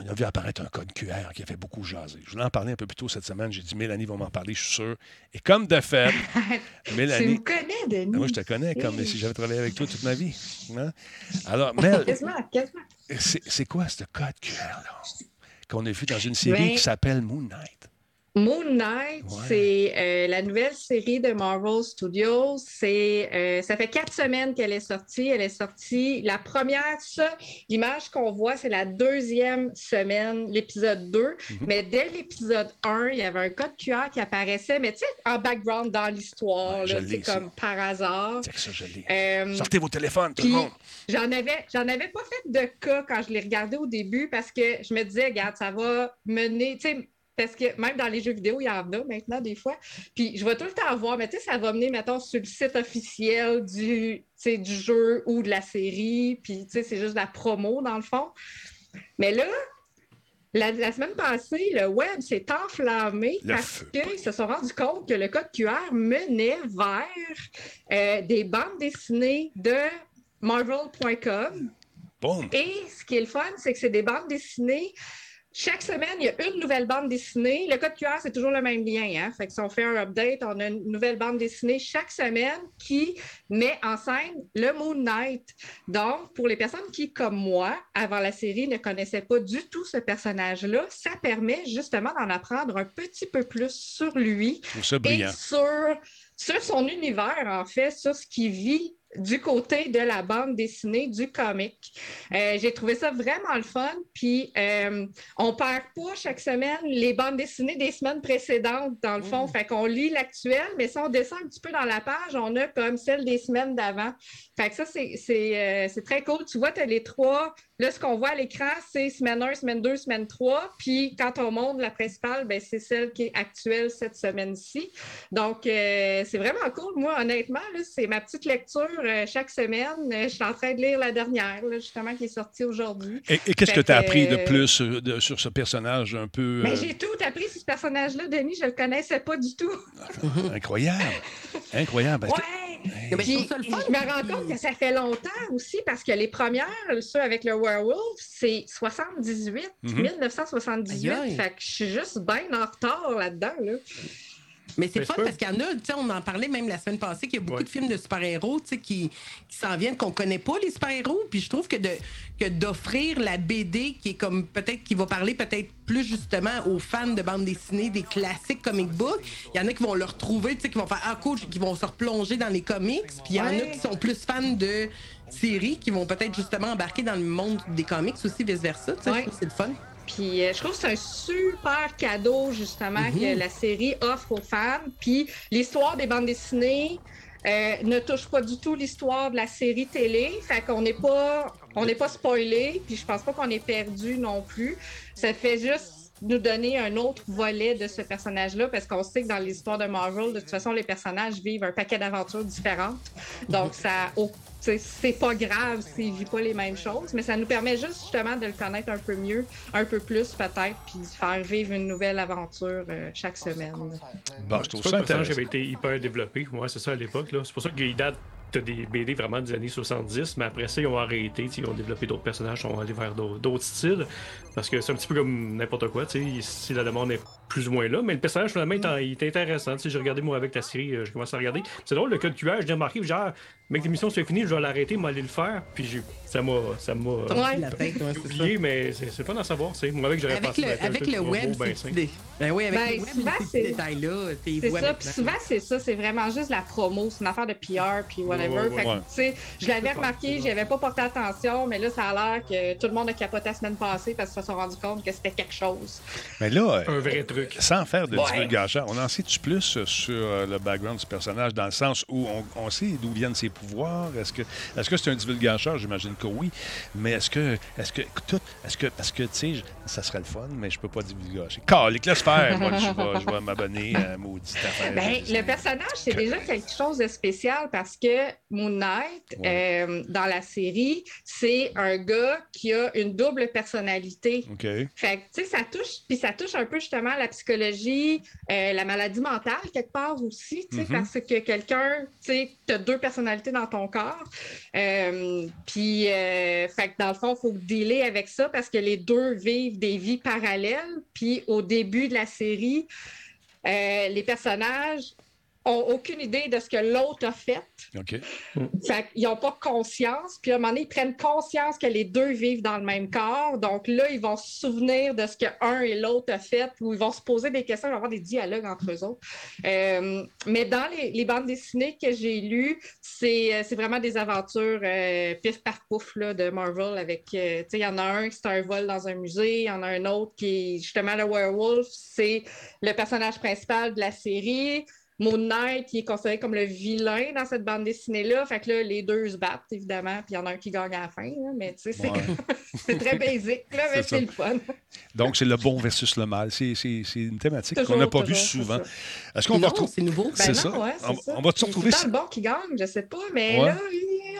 On a vu apparaître un code QR qui a fait beaucoup jaser. Je voulais en parler un peu plus tôt cette semaine. J'ai dit, Mélanie va m'en parler, je suis sûr. Et comme de fait, Tu Mélanie. me connais, Denis. Moi, je te connais comme si j'avais travaillé avec toi toute ma vie. hein? Alors, Mel, Quasiment, quasiment. c'est c'est quoi ce code QR-là qu'on a vu dans une série qui s'appelle Moon Knight? Moon Knight, Ouais. c'est euh, la nouvelle série de Marvel Studios. C'est, euh, ça fait quatre semaines qu'elle est sortie. Elle est sortie. La première, ça, l'image qu'on voit, c'est la deuxième semaine, l'épisode 2. Mhm. Mais dès l'épisode 1, il y avait un code QR qui apparaissait, mais tu sais, en background dans l'histoire, Ouais, ici. comme par hasard. C'est que ça, je. Euh, Sortez vos téléphones, tout le monde. J'en avais, j'en avais pas fait de cas quand je l'ai regardé au début parce que je me disais, regarde, ça va mener, tu sais, parce que même dans les jeux vidéo, il y en a maintenant des fois. Puis je vais tout le temps voir, mais tu sais, ça va mener, mettons, sur le site officiel du, du jeu ou de la série. Puis tu sais, c'est juste de la promo dans le fond. Mais là, la, la semaine passée, le web s'est enflammé Le parce qu'ils se sont rendus compte que le code QR menait vers euh, des bandes dessinées de Marvel.com. Et ce qui est le fun, c'est que c'est des bandes dessinées. Chaque semaine, il y a une nouvelle bande dessinée. Le code QR, c'est toujours le même lien. Hein? Fait que si on fait un update, on a une nouvelle bande dessinée chaque semaine qui met en scène le Moon Knight. Donc, pour les personnes qui, comme moi, avant la série, ne connaissaient pas du tout ce personnage-là, ça permet justement d'en apprendre un petit peu plus sur lui et sur son univers, en fait, sur ce qu'il vit du côté de la bande dessinée, du comic. Euh, J'ai trouvé ça vraiment le fun. Puis, euh, on perd pas chaque semaine les bandes dessinées des semaines précédentes, dans le fond. Fait qu'on lit l'actuel, mais si on descend un petit peu dans la page, on a comme celle des semaines d'avant. Fait que ça, c'est euh, c'est très cool. Tu vois, tu as les trois. Là, ce qu'on voit à l'écran, c'est semaine 1, semaine 2, semaine 3. Puis, quand on monte la principale, ben, c'est celle qui est actuelle cette semaine-ci. Donc, euh, c'est vraiment cool. Moi, honnêtement, c'est ma petite lecture euh, chaque semaine. Euh, je suis en train de lire la dernière, là, justement, qui est sortie aujourd'hui. Et, et qu'est-ce que tu as appris de plus de- sur ce personnage un peu Mais euh, j'ai tout appris sur ce personnage-là, Denis. Je le connaissais pas du tout. incroyable? Incroyable. Que- Ouais! Je Puis, me rends compte que ça fait longtemps aussi parce que les premières, ceux avec le werewolf, c'est 78, Mhm. 1978. Aïe, aïe. Fait que je suis juste bien en retard là-dedans. Là. Mais c'est Mais fun parce qu'il y en a, tu sais, on en parlait même la semaine passée, qu'il y a beaucoup Ouais. de films de super-héros, tu sais, qui, qui s'en viennent, qu'on connaît pas, les super-héros. Puis je trouve que de que d'offrir la BD qui est comme peut-être qui va parler peut-être plus justement aux fans de bande dessinée des classiques comic books. Il y en a qui vont le retrouver, tu sais, qui vont faire ah cool, qui vont se replonger dans les comics. Puis il y en a qui sont plus fans de séries, qui vont peut-être justement embarquer dans le monde des comics aussi, vice versa. Tu sais, Ouais. je trouve que c'est le fun. Puis euh, je trouve que c'est un super cadeau, justement, Mhm. que la série offre aux fans. Puis l'histoire des bandes dessinées euh, ne touche pas du tout l'histoire de la série télé. Fait qu'on n'est pas, on n'est pas spoilé. Puis je pense pas qu'on est perdu non plus. Ça fait juste nous donner un autre volet de ce personnage-là, parce qu'on sait que dans l'histoire de Marvel, de toute façon, les personnages vivent un paquet d'aventures différentes. Donc, ça, oh, c'est c'est pas grave s'ils vivent pas les mêmes choses, mais ça nous permet juste justement de le connaître un peu mieux, un peu plus peut-être, puis de faire vivre une nouvelle aventure euh, chaque semaine. Bon, je trouve C'est ça intéressant. avait été hyper développé. Ouais, c'est ça à l'époque. là. C'est pour ça qu'il date t'as des BD vraiment des années 70, mais après ça, ils ont arrêté. Ils ont développé d'autres personnages, ils sont allés vers d'autres styles. Parce que c'est un petit peu comme n'importe quoi. Si la demande est plus ou moins là. Mais le personnage, finalement, il est- intéressant. J'ai regardé, moi, avec ta série, euh, j'ai commencé à regarder. C'est drôle, le code QR, j'ai remarqué, genre, mec, l'émission c'est fini, je vais l'arrêter, moi, aller le faire. Puis j'ai- ça m'a. Ça m'a. Ouais. La tête, ouais, c'est ça. oublié, mais c'est c'est fun d'en savoir. sais. Moi, avec, j'aurais Avec le, avec le web, ben c'est. Ben oui, avec Ben, le web, souvent, ces c'est- détails-là, t'es C'est ça, puis souvent c'est ça, c'est vraiment juste la promo, c'est une affaire de PR, puis whatever. Ouais, ouais, Fait que, ouais. tu sais, je l'avais remarqué, j'y avais pas porté attention, mais là, ça a l'air que tout le monde a capoté la semaine passée parce qu'ils se sont rendus compte que c'était quelque chose. Mais là, euh, Un vrai truc. sans faire de divulgation, on en sait-tu plus euh, sur euh, le background du personnage dans le sens où on, on sait d'où viennent ses pouvoirs? Est-ce que c'est un divulgateur? J'imagine que oui. Mais est-ce que est-ce que tout est-ce que parce que tu sais, ça serait le fun, mais je peux pas divulgacher. Calique, laisse faire. Moi, je vais, je vais m'abonner à maudite affaire. Ben, le personnage, c'est déjà quelque chose de spécial parce que Moon Knight, Ouais. euh, dans la série, c'est un gars qui a une double personnalité. OK. Fait tu sais, ça touche, puis ça touche un peu justement la psychologie, euh, la maladie mentale, quelque part aussi, tu sais, Mhm. parce que quelqu'un, tu sais, t'as deux personnalités dans ton corps. Euh, puis, euh, fait que dans le fond, il faut dealer avec ça parce que les deux vivent des vies parallèles. Puis, au début de la série, euh, les personnages ont aucune idée de ce que l'autre a fait. OK. Fait qu'ils n'ont pas conscience. Puis à un moment donné, ils prennent conscience que les deux vivent dans le même corps. Donc là, ils vont se souvenir de ce que un et l'autre a fait, ou ils vont se poser des questions, ils vont avoir des dialogues entre eux autres. Euh, mais dans les, les bandes dessinées que j'ai lues, c'est euh, c'est vraiment des aventures euh, pif par pouf là, de Marvel avec. euh, tu sais, il y en a un qui c'est un vol dans un musée, il y en a un autre qui est justement le werewolf, c'est le personnage principal de la série. Moon Knight, qui est considéré comme le vilain dans cette bande dessinée-là. Fait que là, les deux se battent, évidemment, puis il y en a un qui gagne à la fin. là. Mais tu sais, c'est Ouais. c'est très basique, là, mais C'est c'est le fun. Donc, c'est le bon versus le mal. C'est c'est- c'est une thématique qu'on n'a pas vue c'est souvent. Est-ce qu'on va retrouver. c'est nouveau. Ben C'est ça. ouais, c'est On- ça. on va-tu C'est retrouver ça? le bon qui gagne, je sais pas, mais Ouais. là,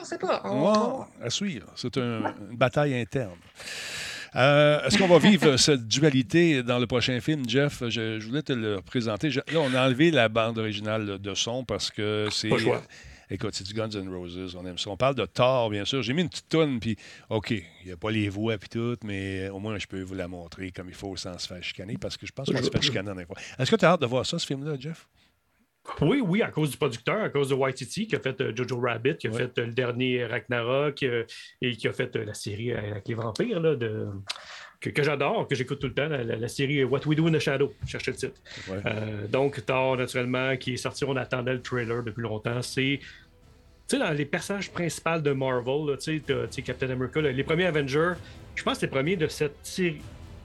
on sait pas. On- à suivre. C'est un- une bataille interne. Euh, Est-ce qu'on va vivre cette dualité dans le prochain film, Jeff? Je, je voulais te le présenter. Je- là, on a enlevé la bande originale de son parce que c'est. Choix. Écoute, c'est du Guns N' Roses, on aime ça. On parle de Thor, bien sûr. J'ai mis une petite tonne, puis OK, il n'y a pas les voix puis tout, mais au moins je peux vous la montrer comme il faut sans se faire chicaner, parce que je pense qu'on se fait chicaner les fois. Est-ce que tu as hâte de voir ça, ce film-là, Jeff? Oui, oui, à cause du producteur, à cause de Waititi, qui a fait euh, Jojo Rabbit, qui a Ouais. fait euh, le dernier Ragnarok euh, et qui a fait la série avec les vampires, là, de, que, que j'adore, que j'écoute tout le temps, la, la- la série What We Do in the Shadow. Je cherchais le titre. Ouais. Donc, Thor, naturellement, qui est sorti, on attendait le trailer depuis longtemps. C'est. Tu sais, dans les personnages principaux de Marvel, tu sais, Captain America, là, les premiers Avengers, je pense que c'est les premiers de cette série,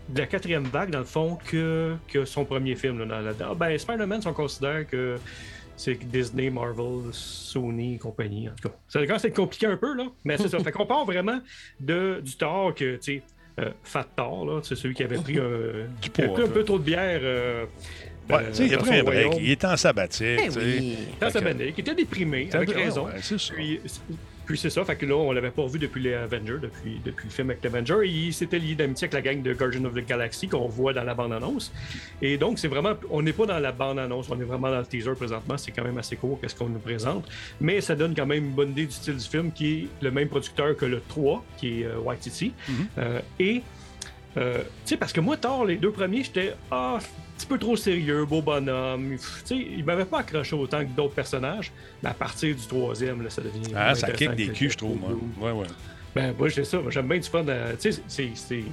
de la quatrième vague, dans le fond, que, que son premier film. Là, dans la- ben, Spider-Man, on considère que c'est Disney, Marvel, Sony et compagnie, en tout cas. Ça commence à être compliqué un peu, là, mais c'est ça. Fait qu'on part vraiment de, du Thor que, tu sais, euh, Fat Thor, là, c'est celui qui avait pris un, Du qui avait poids, pris un peu trop de bière. euh, Ouais, euh, tu sais, il a pris un break. royaume. Il était en sabbatique. Eh tu sais. oui. Dans Fait sa que- bannière, qui était déprimé, avec raison, raison. ouais, c'est ça. Puis, puis c'est ça, fait que là, on l'avait pas vu depuis les Avengers, depuis, depuis le film avec l'Avenger. Il s'était lié d'amitié avec la gang de Guardian of the Galaxy qu'on voit dans la bande-annonce. Et donc, c'est vraiment, on n'est pas dans la bande-annonce, on est vraiment dans le teaser présentement. C'est quand même assez court, qu'est-ce qu'on nous présente. Mais ça donne quand même une bonne idée du style du film, qui est le même producteur que le 3, qui est euh, Waititi. Mhm. Euh, et, euh, tu sais, parce que moi, Thor, les deux premiers, j'étais, ah, un petit peu trop sérieux, beau bonhomme. Tu sais, il m'avait pas accroché autant que d'autres personnages. Mais à partir du troisième, là, ça devient. Ah, ça kick des culs, je trouve, moi. Ouais, ouais. Ben, moi, j'ai ça. Moi, J'aime bien du fun. euh, tu sais, c'est- c'est.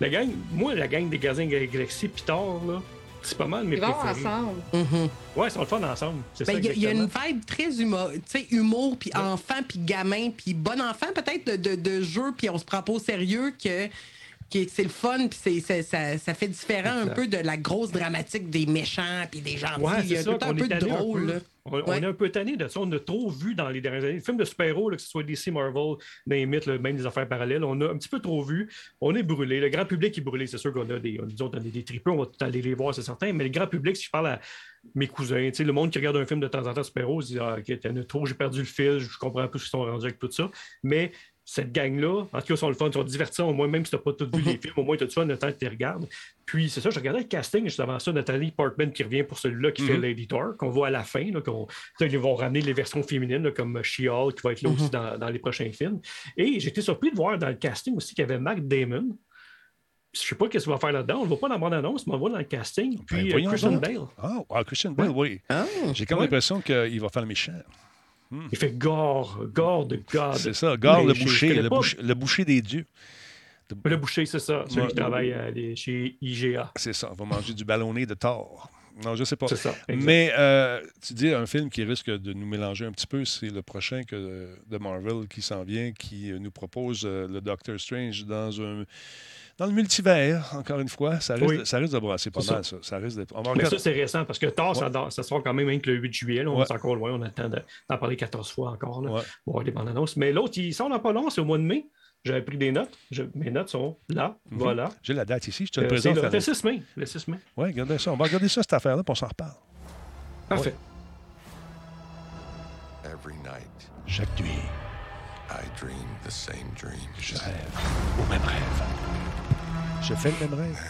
La gang, moi, la gang des Gardiens de la Galaxie, pis Thor, là, c'est pas mal mes Ils vont ensemble. Mhm. Ouais, ils sont le fun ensemble. C'est Ben, ça, Il y, a- il y a une vibe très humour, tu sais, humour, puis enfant, puis gamin, puis bon enfant peut-être de, de, de jeu, puis on se prend pas au sérieux que c'est le fun, puis c'est- ça, ça fait différent un peu de la grosse dramatique des méchants, puis des gentils. Ouais, Il y a tout ça. qu'on un peu de un drôle. peu. là. On, est un peu tanné de ça. On a trop vu dans les dernières années. Les films de super-héros, que ce soit DC, Marvel, Name là, même des affaires parallèles, on a un petit peu trop vu. On est brûlé. Le grand public est brûlé. C'est sûr qu'on a des, autres, on a des tripeux, on va tout aller les voir, c'est certain. Mais le grand public, si je parle à mes cousins, le monde qui regarde un film de temps en temps super-héros, se dit Ah, ok, t'en as trop, j'ai perdu le fil, je comprends plus ce qu'ils sont rendus avec tout ça. Mais cette gang-là, en tout cas, ils sont le fun, ils sont divertissants, au moins, même si tu n'as pas tout vu les films, au moins, tu as du fun le temps que tu les regardes. Puis, c'est ça, je regardais le casting juste avant ça, Nathalie Portman qui revient pour celui-là qui fait Mhm. Lady Thor, qu'on voit à la fin, là, ils vont ramener les versions féminines, là, comme She-Hulk, qui va être là aussi dans, dans les prochains films. Et j'étais surpris de voir dans le casting aussi qu'il y avait Mac Damon. Je sais pas qu'est-ce qu'il va faire là-dedans. On le voit pas dans la bande-annonce, mais on le voit dans le casting. Puis Ben, euh, voyons Christian. Bale. Ah, ah, Christian Bale, oui. Ah. J'ai comme Ouais. l'impression qu'il va faire le méchant. Il fait gore, gore de God. C'est ça, Mais le boucher, le, boucher, le boucher des dieux. Le boucher, c'est ça. Celui Ouais. qui travaille les- chez IGA. C'est ça, on va manger du ballonné de Thor. Non, je sais pas. C'est ça. Mais euh, tu dis un film qui risque de nous mélanger un petit peu, c'est le prochain que, de Marvel qui s'en vient, qui euh, nous propose euh, le Doctor Strange dans un dans le multivers, encore une fois. Ça risque, Oui. de, ça risque de brasser pas C'est mal, ça. Ça risque de... On va Mais ça, c'est récent parce que Thor, ça, ça sort quand même avec le 8 juillet. Là, on Ouais. est encore loin. On attend de- d'en parler 14 fois encore. Là, Ouais. pour voir les bandes annonces. Mais l'autre, il sort dans pas long, c'est au mois de mai. J'avais pris des notes. Je- mes notes sont là. Mhm. Voilà. J'ai la date ici, je te le Euh, c'est présente. le, le Fernand. 6 mai. Le 6 mai. Oui, regardez ça. On va regarder ça, cette affaire-là, puis on s'en reparle. Parfait. Every night, Chaque nuit, I dream the same je rêve au même rêve. Je fais le même rêve.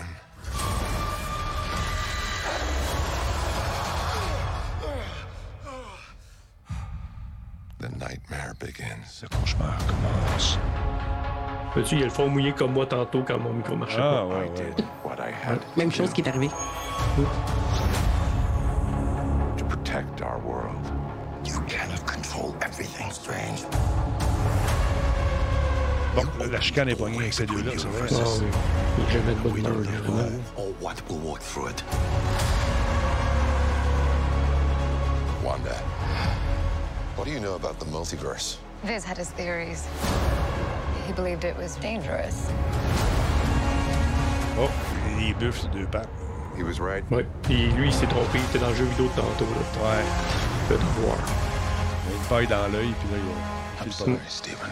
The nightmare begins. Le cauchemar commence. Peux-tu, il y a le fond mouillé comme moi tantôt quand mon micro marchait Ah, pas? ouais, ouais. what I had Même to chose qui est arrivé. to protect protect our world. You cannot control everything, Strange. Bon, la chicane est poignée avec ces deux-là, c'est vrai. Ah oui. Il y a jamais de bonne We humeur, don't là, know vraiment. who or what will walk through it. Wanda, what do you know about the multiverse? Viz had his theories. He believed it was dangerous. Oh, il buffle sur deux pattes. He was right. Ouais. Puis lui, il s'est trompé. Il était dans le jeu vidéo de tantôt. Là. Ouais. Peut voir. Il a une paille dans l'œil, puis là, il a. I'm c'est sorry, Stephen.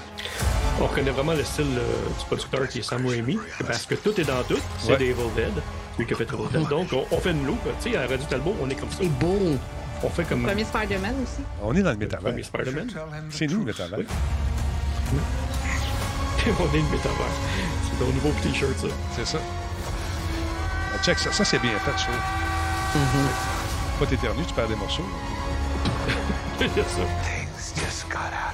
On reconnaît vraiment le style euh, du producteur qui est Sam Raimi, parce que tout est dans tout. C'est Ouais. des Evil Dead, celui qui a fait Evil Dead. Donc, on, on fait une loupe. Tu sais, à Radio Talbot, on est comme ça. C'est beau. On fait comme Premier Spider-Man aussi. On est dans le métavers. premier Spider-Man. C'est nous, le métavers. Oui. on est le métavers. C'est ton nouveau t-shirt, ça. C'est ça. Ah, check ça. Ça, c'est bien fait, ça. Pas t'éternues, tu perds des morceaux. C'est ça. Things just got out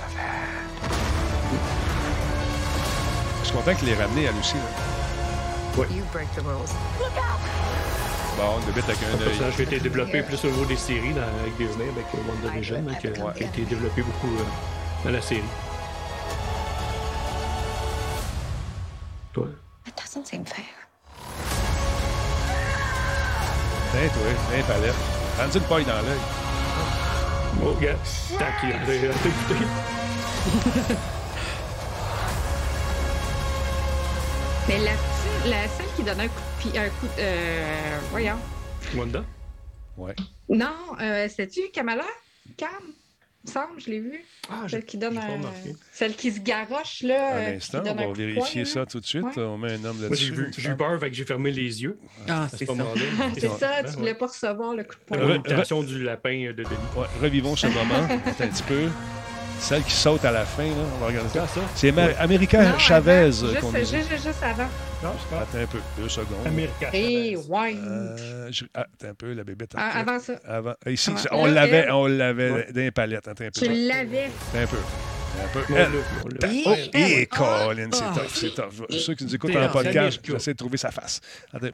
suis content qu'il l'ait ramené, elle aussi. Là. You break the rules. Bon, bête avec un Le œil. personnage a été développé plus au niveau des séries dans, avec Disney, avec euh, WandaVision, qui, a- qui a été développé beaucoup euh, dans la série. Toi? That doesn't seem fair. Tiens, toi, tiens, palette. Prends une paille dans l'œil. Oh, gars, tac, il a Mais la, la celle qui donne un coup de pied. Un coup de. Euh, voyons. Wanda? Ouais. Non, euh, c'est-tu Kamala? Cam? Il me semble, je l'ai vu. Ah, Celle qui donne un- remarqué. Celle qui se garoche, là. Un euh, instant, qui on va vérifier ça là. tout de suite. Ouais. On met un homme là-dessus. j'ai eu peur, fait que j'ai fermé les yeux. Ah, à c'est ce ça. C'est ça, tu Ouais. voulais pas recevoir le coup de poing. La du lapin de Denis. Ouais, revivons ce moment. Un petit peu. Celle qui saute à la fin, là. On va regarder ça. Ça? C'est. America Non, Chavez Juste, a juste, juste, avant. Non, c'est pas. Attends un peu. Deux secondes. America. Et Chavez. ouais. Euh, je- ah, Attends un peu, la bébête. Ah, avant ça. Avant. Ici, Ah, on l'avait, on l'avait Ouais. dans les palettes. Attends un peu. Tu l'avais. Attends un peu. Un peu. Oh, et Colin, c'est Ah. tough, c'est tough. Ceux qui nous écoutent en podcast, j'essaie de trouver sa face. Attends.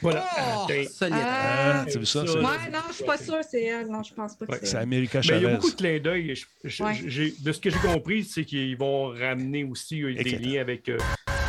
Voilà. Oh, Attends. solide. Ah, tu as vu ça? Ouais, non, je suis pas sûre, c'est elle. Non, je pense pas que Ouais, C'est. America Mais il y a Chavez. beaucoup de clins d'œil. Ouais. De ce que j'ai compris, c'est qu'ils vont ramener aussi euh, des liens avec euh,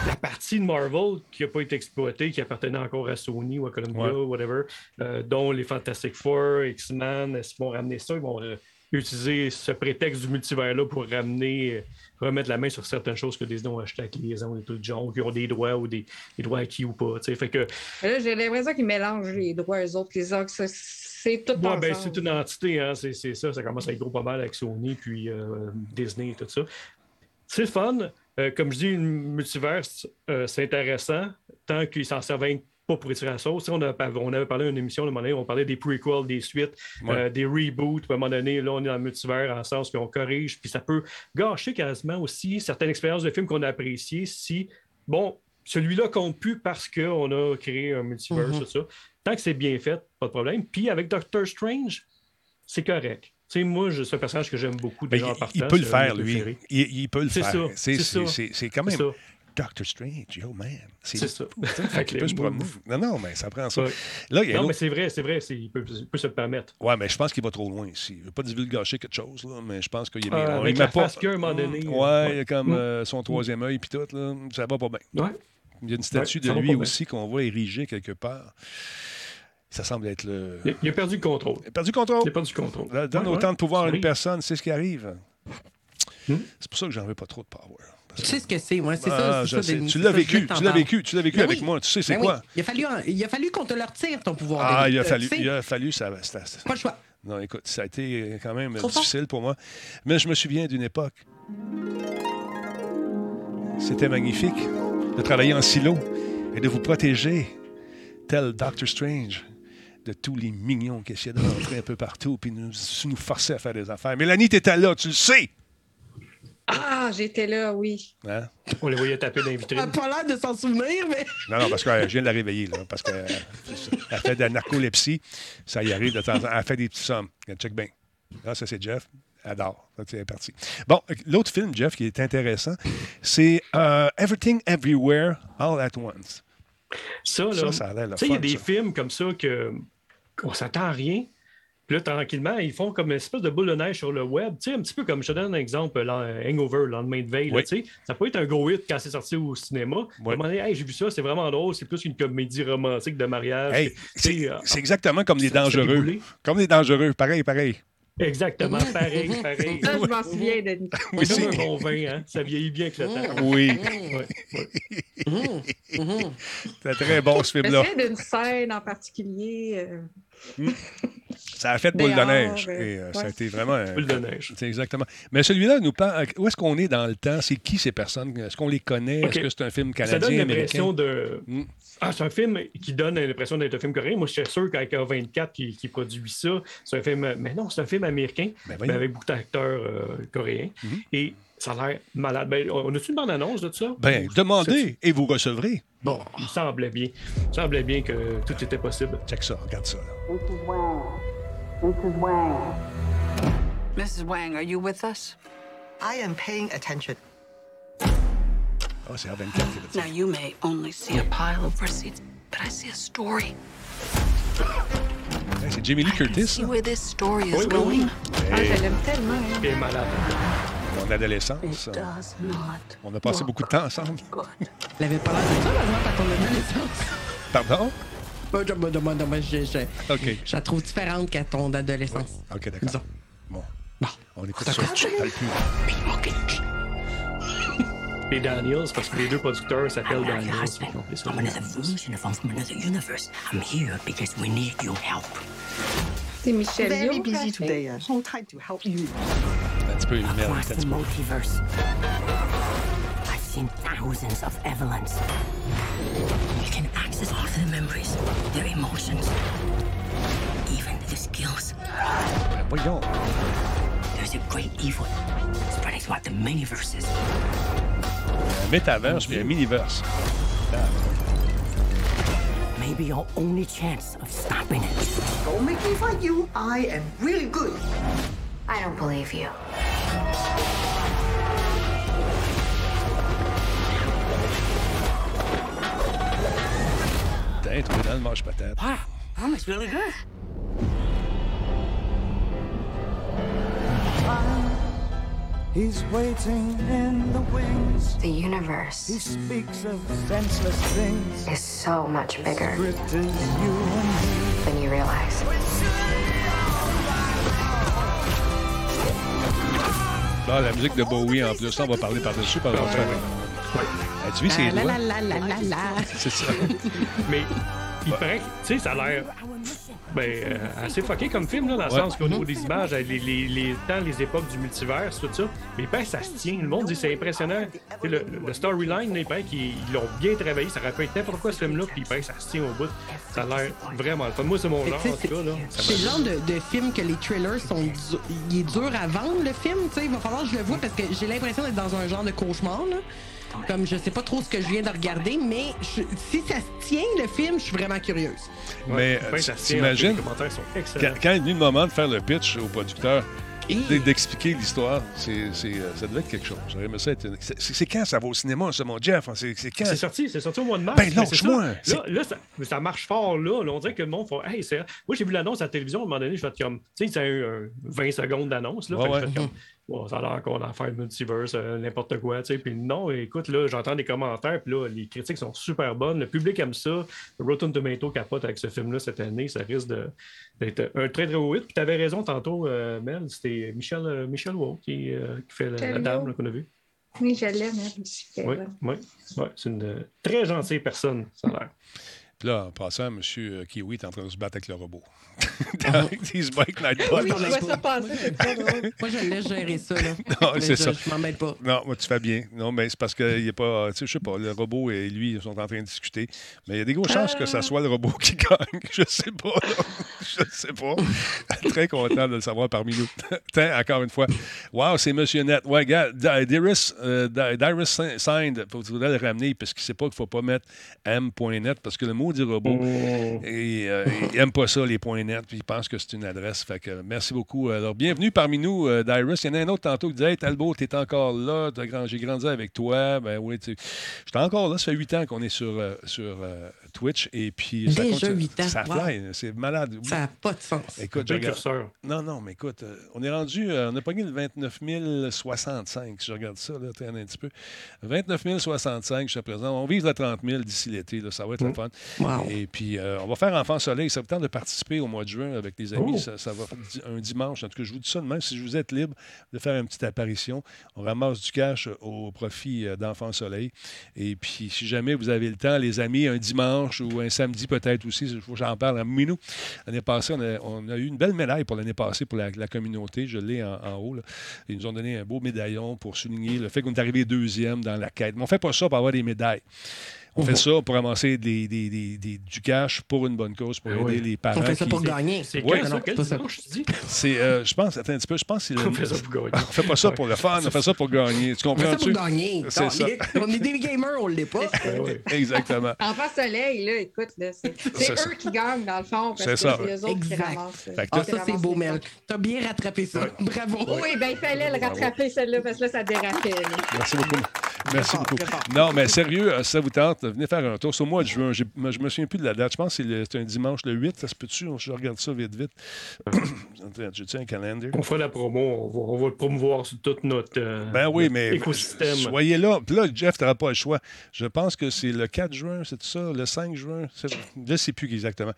la partie de Marvel qui n'a pas été exploitée, qui appartenait encore à Sony ou à Columbia, Ouais. whatever, euh, dont les Fantastic Four, X-Men. Est-ce qu'ils vont ramener ça? Ils vont euh, utiliser ce prétexte du multivers-là pour ramener, euh, remettre la main sur certaines choses que Disney ont achetées avec liaison et tout le genre, qui ont des droits ou des, des droits acquis ou pas. Fait que Là, j'ai l'impression qu'ils mélangent les droits eux autres, les autres. C'est tout Ouais, ben, c'est une entité, hein, c'est c'est ça. Ça commence à être gros pas mal avec Sony, puis euh, Disney et tout ça. C'est le fun. Euh, comme je dis, le multivers, euh, c'est intéressant tant qu'ils s'en servent pas pour étirer la sauce. On, a- on avait parlé d'une émission, à un moment donné, on parlait des prequels, des suites, Ouais. euh, des reboots. Puis À un moment donné, là, on est dans le multivers en sens qu'on corrige, puis ça peut gâcher quasiment aussi certaines expériences de films qu'on a appréciées si, bon, celui-là compte plus parce qu'on a créé un multivers, tout ça. Tant que c'est bien fait, pas de problème. Puis avec Doctor Strange, c'est correct. Tu sais, moi, c'est un personnage que j'aime beaucoup Ben, déjà en il, partant. il peut le faire, lui. Il, il peut le C'est faire. ça, C'est quand même ça. Doctor Strange, yo man. C'est ça. fait qu'il peut se promener. Non, non, mais ça prend ça. Ouais. Là, il y a un Non, mais c'est vrai, c'est vrai, il, peut, il peut se le permettre. Ouais, mais je pense qu'il va trop loin ici. Je veux pas divulgacher quelque chose, là, mais je pense qu'il est Euh, la met pas. face qu'il y a à un moment donné, Ouais, euh, il y a comme Mm. euh, son troisième œil puis tout, là, ça va pas bien. Ouais. Il y a une statue Ouais, de lui aussi qu'on voit érigée quelque part. Ça semble être le. Il, il a perdu le contrôle. Il a perdu le contrôle. Il a perdu le contrôle. Donne Ouais, autant ouais, de pouvoir à une personne, c'est ce qui arrive. Hmm? C'est pour ça que j'en veux pas trop de power. Tu sais ce que c'est, ouais, c'est Ah, ça. ça. Denis, Tu l'as vécu, tu l'as vécu, tu l'as vécu Ben avec oui. moi. Tu sais, c'est Ben quoi? oui. Il a fallu, il a fallu qu'on te le retire, ton pouvoir. Ah, il a Euh, fallu, il a fallu, ça, ça- ça- Pas le choix. Non, écoute, ça a été quand même Trop fort. difficile pour moi. Mais je me souviens d'une époque. C'était magnifique de travailler en silo et de vous protéger, tel Doctor Strange, de tous les mignons qui essayaient de rentrer un peu partout puis nous, nous forcer à faire des affaires. Mélanie, t'étais là, tu le sais! Ah, j'étais là, oui. Hein? On les voyait taper dans les Elle vitrines. n'a pas l'air de s'en souvenir, mais. Non, non, parce que euh, je viens de la réveiller, là, parce qu'elle fait de la narcolepsie. Ça y arrive de temps en temps. Elle fait des petits sommes. Check bien. Là, ça, c'est Jeff. Elle adore. Ça, c'est parti. Bon, l'autre film, Jeff, qui est intéressant, c'est euh, Everything Everywhere All at Once. Ça, là, Ça, ça a l'air tu sais, il y a des ça. films comme ça que on s'attend à rien. Puis là, tranquillement, ils font comme une espèce de boule de neige sur le web. Tu sais, un petit peu comme je te donne un exemple, Hangover, le lendemain de veille. là, Oui. tu sais. ça peut être un gros hit quand c'est sorti au cinéma. À un moment donné, Hey, j'ai vu ça, c'est vraiment drôle. C'est plus qu'une comédie romantique de mariage. Hey, c'est euh, c'est exactement comme des dangereux. Comme des dangereux. Pareil, pareil. Exactement, pareil, pareil. Ça, je m'en souviens, Denis. Oui, C'est un bon vin, hein? ça vieillit bien avec le temps. Oui. Ouais, ouais. C'est très bon, ce film-là. souviens d'une scène en particulier. euh, Ça a fait boule de neige. euh, Et euh, ça a été vraiment. euh, Boule de neige. C'est exactement. Mais celui-là nous parle. Où est-ce qu'on est dans le temps? C'est qui ces personnes? Est-ce qu'on les connaît? Est-ce que c'est un film Ça canadien, donne américain? l'impression de. Mm. Ah, c'est un film qui donne l'impression d'être un film coréen. Moi, je suis sûr qu'avec A24 qui, qui produit ça, c'est un film. Mais non, c'est un film américain, Ben mais avec beaucoup d'acteurs euh, coréens. Mhm. Et ça a l'air malade. Ben, on a-tu une bande-annonce de ça? Ben, demandez et vous recevrez. Bon, il semblait bien. Il semblait bien que tout était possible. Check ça, regarde ça. là. Mrs. Wang. Mrs. Wang. Mrs. Wang, are you with us? I am paying attention. C'est A24 qui a fait ça. Now, you may only see a pile of receipts, but I see a story. Hey, C'est Jamie Lee Curtis, See ça? where this story is Oui, oui, oui. going? Ah, je l'aime tellement. hein. Il est malade. Mon adolescence. It does not. On a passé beaucoup de temps ensemble. Elle avait pas l'air de ça, par exemple, à ton adolescence? Pardon? Je moi, je, je, OK. je la trouve différente qu'à ton adolescence. OK, d'accord. Bon. Bon. On écoute ça. Je parle plus. Et Daniels, parce que les deux producteurs s'appellent Daniels. I'm another version of I'm from another universe. I'm here because we need your help. C'est Michel Very Yeoh, busy ça. today. Uh, hold tight to help you. That's pretty peu une merde. Across un the petit peu. multiverse, I've seen thousands of Evelyns. You can access all their memories, their emotions, even their skills. Ben, Voyons. There's a great evil spreading throughout the many-verses. Un métaverse puis un miniverse. Maybe your only chance of stopping it. Don't make me fight you. I am really good. I don't believe you. Putain, trouvé dans le manche-patate. Wow, that looks really good. He's waiting in the wings. The universe. He universe speaks of senseless things. is so much bigger you than you realize. Là, la musique de Bowie en plus. Là, on va parler par-dessus. Par dessus As-tu vu ses Ah, la, doigts? la, la, la, la, la. C'est ça. Mais il paraît que, tu sais, ça a l'air ben, euh, assez fucké comme film, là, dans le Ouais. sens qu'au niveau des images, les, les, les temps, les époques du multivers, tout ça, mais ben, ça se tient. Le monde dit c'est impressionnant. Le, le storyline, il paraît qu'ils ils l'ont bien travaillé. Ça aurait pu être n'importe quoi ce film-là, puis que ça se tient au bout. Ça a l'air vraiment le fun. Moi, c'est mon genre, en tout cas. C'est le genre de, de film que les trailers sont. du- Il est dur à vendre, le film. tu sais. Il va falloir que je le vois parce que j'ai l'impression d'être dans un genre de cauchemar. Là. Comme je sais pas trop ce que je viens de regarder, mais je- si ça se tient, le film, je suis vraiment curieuse. Mais euh, ça se tient, en fait, t'imagines, Les commentaires sont excellents. quand, quand est venu le moment de faire le pitch au producteur, Et- d'expliquer l'histoire, c'est, c'est, euh, ça devait être quelque chose. J'aurais aimé ça être une- C'est, c'est quand ça va au cinéma, ça, mon Jeff? C'est, c'est quand? C'est sorti, c'est sorti au mois de mars. Ben, ça. C'est- Là, là, ça, marche fort là. Là, On dirait que le monde fait Hey, c'est. Moi, j'ai vu l'annonce à la télévision, à un moment donné, je fais comme. Tu sais, c'est un, un 20 secondes d'annonce. Là, Ouais, Fait que je ouais. fais comme, Wow, ça a l'air qu'on a affaire de multiverse, euh, n'importe quoi. tu sais. Puis non, écoute, là, j'entends des commentaires, puis là, les critiques sont super bonnes. Le public aime ça. Rotten Tomato capote avec ce film-là cette année. Ça risque d'être un très, très haut hit. Puis t'avais raison tantôt, euh, Mel, c'était Michel, euh, Michel Wau qui, qui fait la, dame qu'on a vue. Oui, je l'aime, aussi. est Oui, oui, oui. C'est une très gentille personne, ça a l'air. Puis là, en passant, M. Kiwi est en train de se battre avec le robot. Dans These Bike Nightbot. Oui, je vois ça passer, c'est pas drôle. Moi, je laisse gérer ça. Là. Non, c'est je, ça. Je m'en mêle pas. Non, moi, tu fais bien. Non, mais c'est parce qu'il est pas. Tu sais, je sais pas, le robot et lui, ils sont en train de discuter. Mais il y a des grosses chances que ça soit le robot qui gagne. Je sais pas, là. Je sais pas. Très content de le savoir parmi nous. Tiens, encore une fois. Wow, c'est Monsieur Net. Ouais, gars, Dyrus, euh, Dyrus Signed, il faudrait le ramener parce qu'il sait pas qu'il faut pas mettre M.net parce que le mot du robot, et, euh, il aime pas ça, les points net, puis il pense que c'est une adresse. Fait que merci beaucoup. Alors, bienvenue parmi nous, euh, Dyrus. Il y en a un autre tantôt qui disait Hey, Talbot, t'es encore là, T'as grand- j'ai grandi avec toi. Ben oui, tu J'étais encore là, ça fait huit ans qu'on est sur, euh, sur euh, Twitch. Et puis, ça Déjà continue. huit ans, Ça wow. fly, c'est malade. Ça n'a pas de sens. Écoute, je regarde-. Non, non, mais écoute, euh, on est rendu, euh, on a pogné le 29 065, si je regarde ça, là, traîne un petit peu. 29 065 jusqu'à présent. On vise le 30 000 d'ici l'été, là, ça va être le fun. Wow. Et puis, euh, on va faire Enfant Soleil. Ça vous tente de participer au mois de juin avec les amis? Oh. Ça, ça va un dimanche. En tout cas, je vous dis ça de même. Si vous êtes libre de faire une petite apparition, on ramasse du cash au profit euh, d'Enfant Soleil. Et puis, si jamais vous avez le temps, les amis, un dimanche ou un samedi peut-être aussi, il faut que j'en parle à Minou. L'année passée, on a, on a eu une belle médaille pour l'année passée pour la, la communauté. Je l'ai en, en haut. là. Ils nous ont donné un beau médaillon pour souligner le fait qu'on est arrivé deuxième dans la quête. Mais on ne fait pas ça pour avoir des médailles. On fait ça pour ramasser des, des- des- des- du cash pour une bonne cause, pour Ben aider oui. les parents. On fait ça qui- pour gagner. C'est Ouais, c'est euh, je pense, attends un petit peu, je pense que c'est le. On fait ça pour gagner. On fait pas ça pour le fun, on fait ça pour gagner. Tu On fait ça pour gagner. C'est ça. On est des gamers, on l'est pas. Ben. Exactement. Enfant Soleil, là, écoute, là, c'est eux qui gagnent, dans le fond, parce C'est que ça. c'est eux autres qui Exact. ramassent. Ah, ça, c'est beau, Mel. T'as bien rattrapé ça. Bravo. Oui, ben il fallait le rattraper, celle-là, parce que là, ça dérapait. Merci beaucoup. Merci beaucoup. Non, mais sérieux, euh, si ça vous tente, venez faire un tour. C'est au mois de juin. Je me souviens plus de la date. Je pense que c'est un dimanche le 8. Ça se peut-tu? Je regarde ça vite, vite. Attends, J'ai-tu un calendrier? On fera la promo, on va, on va le promouvoir sur tout notre euh, Ben oui, notre mais écosystème. soyez là. Puis là, Jeff, tu n'auras pas le choix. Je pense que c'est le 4 juin, c'est ça? Le 5 juin? Je ne sais plus exactement.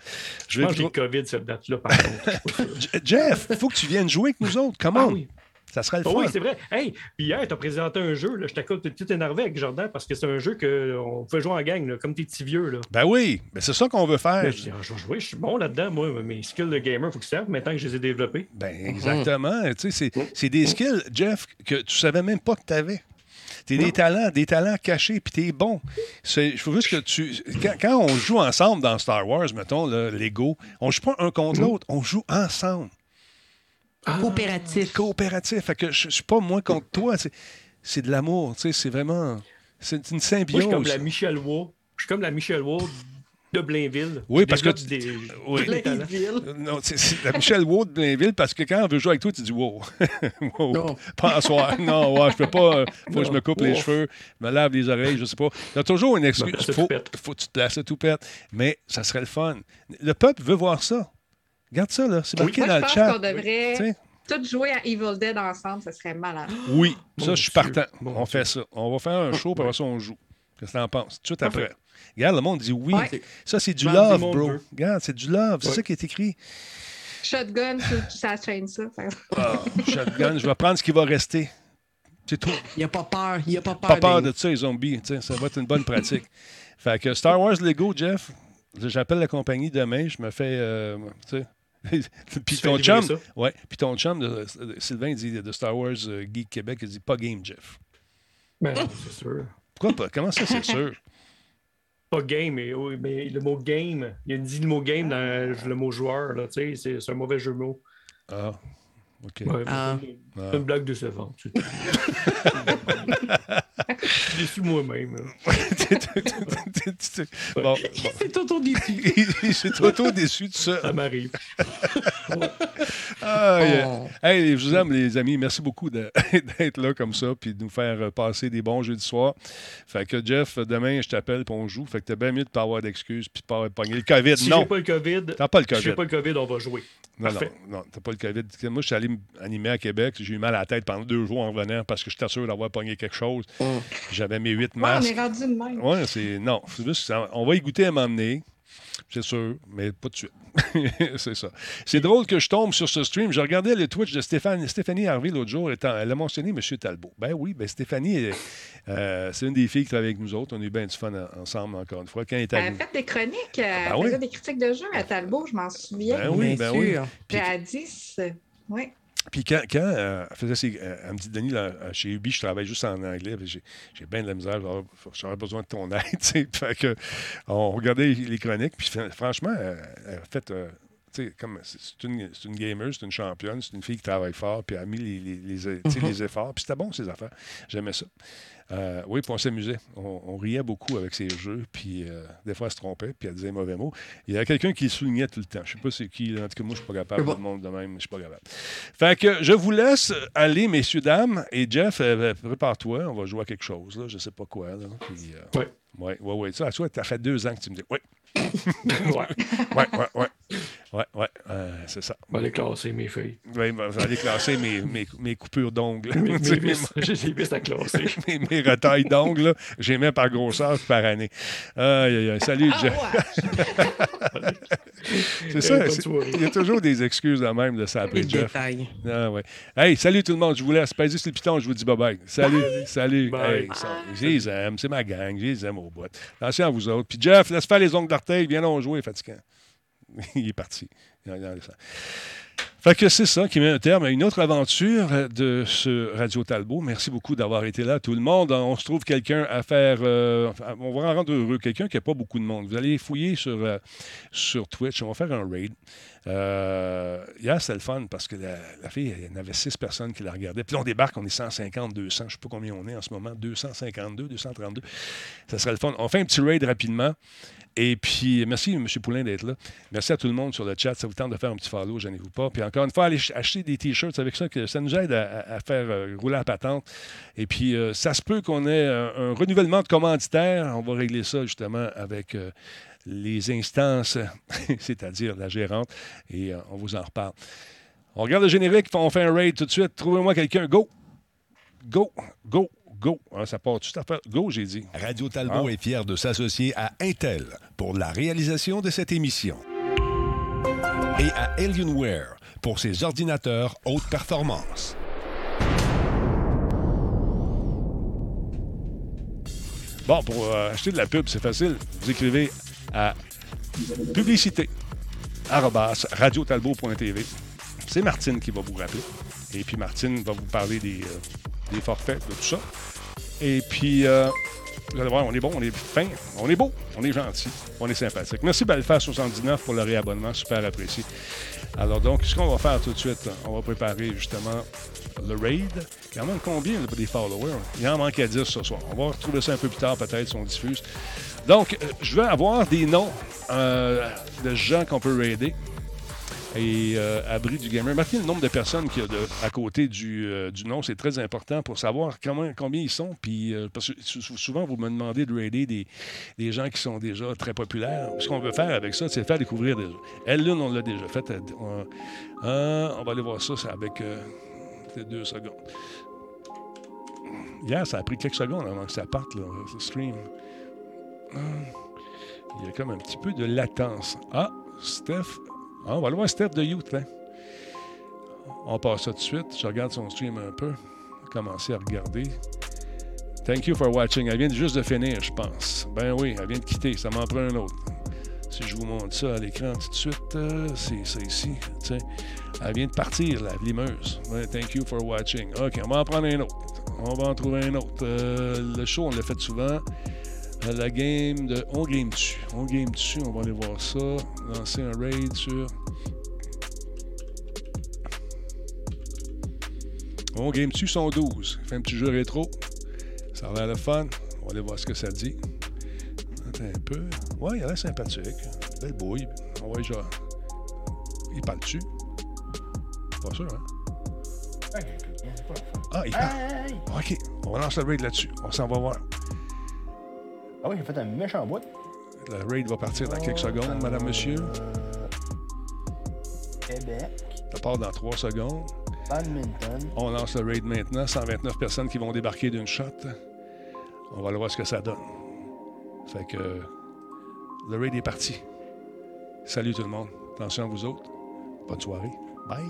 Je pense que j'ai plus le COVID cette date-là, par contre. Je Jeff, il faut que tu viennes jouer avec nous autres. Comment? Ah oui. Ça serait le Ah fun. oui, c'est vrai. Hey, puis hier, tu as présenté un jeu. Là, je t'accorde, t'es tout énervé avec Jordan parce que c'est un jeu qu'on peut jouer en gang, là, comme tes petits vieux. Là. ben oui, ben c'est ça qu'on veut faire. Je dis, je je suis bon là-dedans, moi. Mes skills de gamer, il faut qu'ils servent maintenant que je les ai développés. Ben, exactement. Tu sais, c'est- des skills, Jeff, que tu savais même pas que tu avais. T'es des talents, des talents cachés, puis t'es bon. Faut juste que tu. Quand, quand on joue ensemble dans Star Wars, mettons, là, Lego, on joue pas un contre l'autre, on joue ensemble. Coopératif. Coopératif. Fait que je, je suis pas moi contre toi. c'est- C'est de l'amour. tu sais, C'est vraiment. C'est une Moi, je suis symbiose. comme la Michelle Waugh. Je suis comme la Michelle Waugh de Blainville. Oui, parce que tu- des, oui. Euh, Non, c'est c'est la Michelle Waugh de Blainville parce que quand on veut jouer avec toi, tu dis wow. wow. Non. Pas en soir. Non, ouais, je peux pas. euh, faut que je me coupe les cheveux, me lave les oreilles, je sais pas. Il y a toujours une excuse. Placer Faut, faut que tu te places tout pète. Mais ça serait le fun. Le peuple veut voir ça. Regarde ça, là. C'est marqué Moi, dans je le pense chat. qu'on devrait Tu sais. tous jouer à Evil Dead ensemble, ça serait malade. Oui, ça, je suis partant. On fait ça. On va faire un show, puis après ça, on joue. Qu'est-ce que t'en penses? Tout de suite après. Parfait. Regarde, le monde dit oui. Ouais. Ça, c'est du love, monde bro. veut. Regarde, c'est du love. C'est Ouais. ça qui est écrit. Shotgun, ça- ça chaîne ça. Ah, shotgun, je vais prendre ce qui va rester. C'est tout. Il a pas peur. Il a pas peur. Pas peur de... ça, les zombies. tu sais, Ça va être une bonne pratique. fait que Star Wars Lego, Jeff, j'appelle la compagnie demain. Je me fais. euh, tu sais, Puis ton chum, ouais, puis ton chum de, de- Sylvain il dit de Star Wars euh, Geek Québec, il dit pas game, Jeff. Ben, c'est sûr. Pourquoi pas? Comment ça, c'est sûr? Pas game, mais, oui, mais le mot game, il a dit le mot game dans le mot joueur. Là, tu sais, c'est, un mauvais jeu de mots. Ah, OK. Ouais, Ah. c'est une blague décevante. c'est tout. Je suis déçu moi-même. bon, bon. C'est auto déçu. c'est auto déçu de ça. Ça m'arrive. Ah, yeah. Oh. Hey, je vous aime, les amis. Merci beaucoup d'être là comme ça puis de nous faire euh, passer des bons jeux du soir. Fait que, Jeff, demain, je t'appelle puis on joue. Fait que t'as bien mieux de pas avoir d'excuses puis de pas avoir pogné le COVID. Si non, j'ai pas le COVID, t'as pas le si j'ai COVID. pas le COVID, on va jouer. Non, non, Parfait. non, t'as pas le COVID. Moi, je suis allé animer à Québec. J'ai eu mal à la tête pendant deux jours en revenant parce que j'étais sûr d'avoir pogné quelque chose. J'avais mes huit Ouais, on masques. est rendu de même. Oui, c'est. Non, c'est juste. ça- On va y goûter à m'emmener. C'est sûr, mais pas de suite. c'est ça. C'est drôle que je tombe sur ce stream. Je regardais le Twitch de Stéphane, Stéphanie Harvey l'autre jour. elle a mentionné M. Talbot. Ben oui, ben Stéphanie, euh, c'est une des filles qui travaille avec nous autres. On a eu bien du fun en- ensemble, encore une fois. Quand elle est Elle a fait des chroniques, euh, elle ben oui. faisait des critiques de jeu à Talbot, je m'en souviens. Ben oui, Bien ben oui. sûr. Puis à 10, euh, oui. Puis quand, quand euh, elle faisait ses. euh, elle me dit, Denis, là, euh, chez Ubi, je travaille juste en anglais. J'ai, bien de la misère. j'aurais- besoin de ton aide. Fait que, on regardait les chroniques. Puis fran- franchement, euh, elle a fait. euh, tu sais, comme c'est une, c'est une gamer, c'est une championne, c'est une fille qui travaille fort, puis elle a mis les, les- les- les efforts. Puis c'était bon, ces affaires. J'aimais ça. Euh, oui, puis on s'amusait. On, on riait beaucoup avec ses jeux, puis euh, des fois, elle se trompait, puis elle disait mauvais mots. Il y a quelqu'un qui soulignait tout le temps. Je sais pas c'est qui. là. En tout cas, moi, je suis pas capable. Tout le monde de même, je suis pas capable. Fait que je vous laisse aller, messieurs, dames. Et Jeff, euh, prépare-toi. On va jouer à quelque chose, là. Je sais pas quoi, là. Puis, Ouais. ouais, ouais, ouais. Ça, toi, t'as fait deux ans que tu me dis. Oui. Ouais. Ouais, ouais, ouais. Ouais, ouais, euh, c'est ça. On va aller classer mes feuilles. Oui, ben, je vais aller classer mes, mes, mes coupures d'ongles. Mes-. J'ai des vis à classer. mes, mes retailles d'ongles, je les mets par grosseur puis par année. Aïe, aïe, aïe. Salut, Ah, Jeff. c'est ça. Il y a toujours des excuses de même de s'appeler Jeff. détails. Ah, ouais. Hey, salut tout le monde. Je vous laisse. Pèsez sur le piton. Je vous dis bye-bye. Salut. Salut. Bye. Hey, ça- je les aime. C'est ma gang. Je les aime au bout. Attention à vous autres. Puis Jeff, laisse faire les ongles d'orteil. Viens donc jouer. Fatigant. Il est parti. Fait que c'est ça qui met un terme à une autre aventure de ce Radio Talbot. Merci beaucoup d'avoir été là, tout le monde. On se trouve quelqu'un à faire. euh, on va en rendre heureux. Quelqu'un qui n'a pas beaucoup de monde. Vous allez fouiller sur, euh, sur Twitch. On va faire un raid. Euh, hier, c'était le fun parce que la, la fille, il y en avait six personnes qui la regardaient. Puis là, on débarque, on est 150, 200. Je ne sais pas combien on est en ce moment. 252, 232. Ça serait le fun. On fait un petit raid rapidement. Et puis, merci, M. Poulain, d'être là. Merci à tout le monde sur le chat. Ça vous tente de faire un petit follow, gênez-vous pas. Puis encore une fois, allez ch- acheter des T-shirts avec ça, que ça nous aide à, faire euh, rouler la patente. Et puis, euh, ça se peut qu'on ait un, un renouvellement de commanditaires. On va régler ça justement avec euh, les instances, c'est-à-dire la gérante. Et euh, on vous en reparle. On regarde le générique, on fait un raid tout de suite. Trouvez-moi quelqu'un. Go! Go! Go! Go! Hein, ça part tout à fait. Go, j'ai dit. Radio Talbot Ah. est fier de s'associer à Intel pour la réalisation de cette émission. Et à Alienware pour ses ordinateurs haute performance. Bon, pour euh, acheter de la pub, c'est facile. Vous écrivez à publicité radiotalbot.tv. C'est Martine qui va vous rappeler. Et puis Martine va vous parler des, euh, des forfaits, de tout ça. Et puis, euh, vous allez voir, on est bon, on est fin, on est beau, on est gentil, on est sympathique. Merci Balfa79 pour le réabonnement, super apprécié. Alors donc, ce qu'on va faire tout de suite, on va préparer justement le raid. Il en manque combien des followers? Il en manque à 10 ce soir. On va retrouver ça un peu plus tard, peut-être, si on diffuse. Donc, euh, je vais avoir des noms euh, de gens qu'on peut raider. Et euh, abri du gamer. Marquez le nombre de personnes qu'il y a de- à côté du, euh, nom, c'est très important pour savoir comment, combien ils sont. Puis, euh, parce que sou- sou- souvent, vous me demandez de raider des, gens qui sont déjà très populaires. Ce qu'on veut faire avec ça, c'est faire découvrir des. Elle, Lune, on l'a déjà fait. Elle- On, euh, va aller voir ça, c'est avec euh, deux secondes. Hier, ça a pris quelques secondes avant que ça parte, là, ce stream. Ah, Il y a comme un petit peu de latence. Ah, Steph. Ah, on va aller voir Steph de Youth. On passe ça tout de suite. Je regarde son stream un peu. Commencer à regarder. Thank you for watching. Elle vient juste de finir, je pense. Ben oui, elle vient de quitter. Ça m'en prend un autre. Si je vous montre ça à l'écran tout de suite, euh, c'est ça ici. Elle vient de partir, la limeuse. Thank you for watching. OK, on va en prendre un autre. On va en trouver un autre. Euh, le show, on l'a fait souvent. Euh, la game de On Game dessus. On Game dessus, on va aller voir ça. Lancer un raid sur. On Game dessus sont 12. Fait un petit jeu rétro. Ça a l'air le fun. On va aller voir ce que ça dit. Attends un peu. Ouais, il a l'air sympathique. Belle bouille. On va genre. Il parle dessus. Pas sûr, hein? Ah, il parle. OK, on va lancer le raid là-dessus. On s'en va voir. Ah oui, j'ai fait un méchant bout. Le raid va partir dans quelques secondes, madame, monsieur. Québec, Ça part dans trois secondes. badminton. On lance le raid maintenant. 129 personnes qui vont débarquer d'une shot. On va aller voir ce que ça donne. Fait que le raid est parti. Salut tout le monde. Attention à vous autres. Bonne soirée. Bye.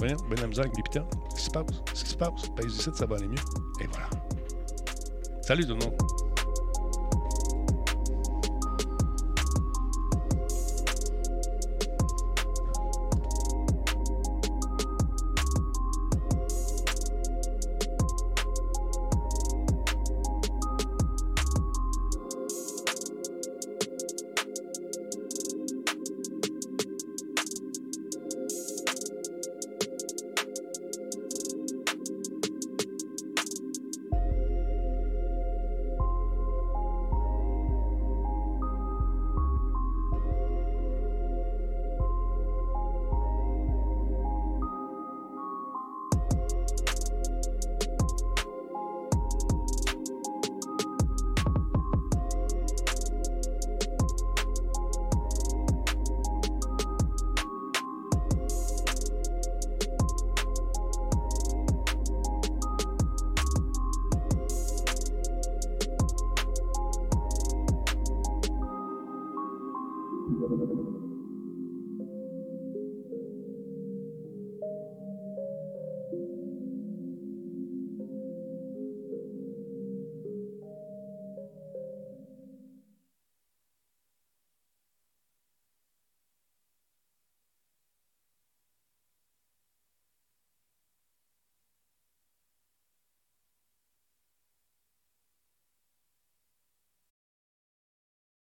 Voyons, ben la misère avec mes pitons. Qu'est-ce qui se passe? Qu'est-ce qui se passe? Pèse ici, ça va aller mieux. Et voilà. Salut tout le monde.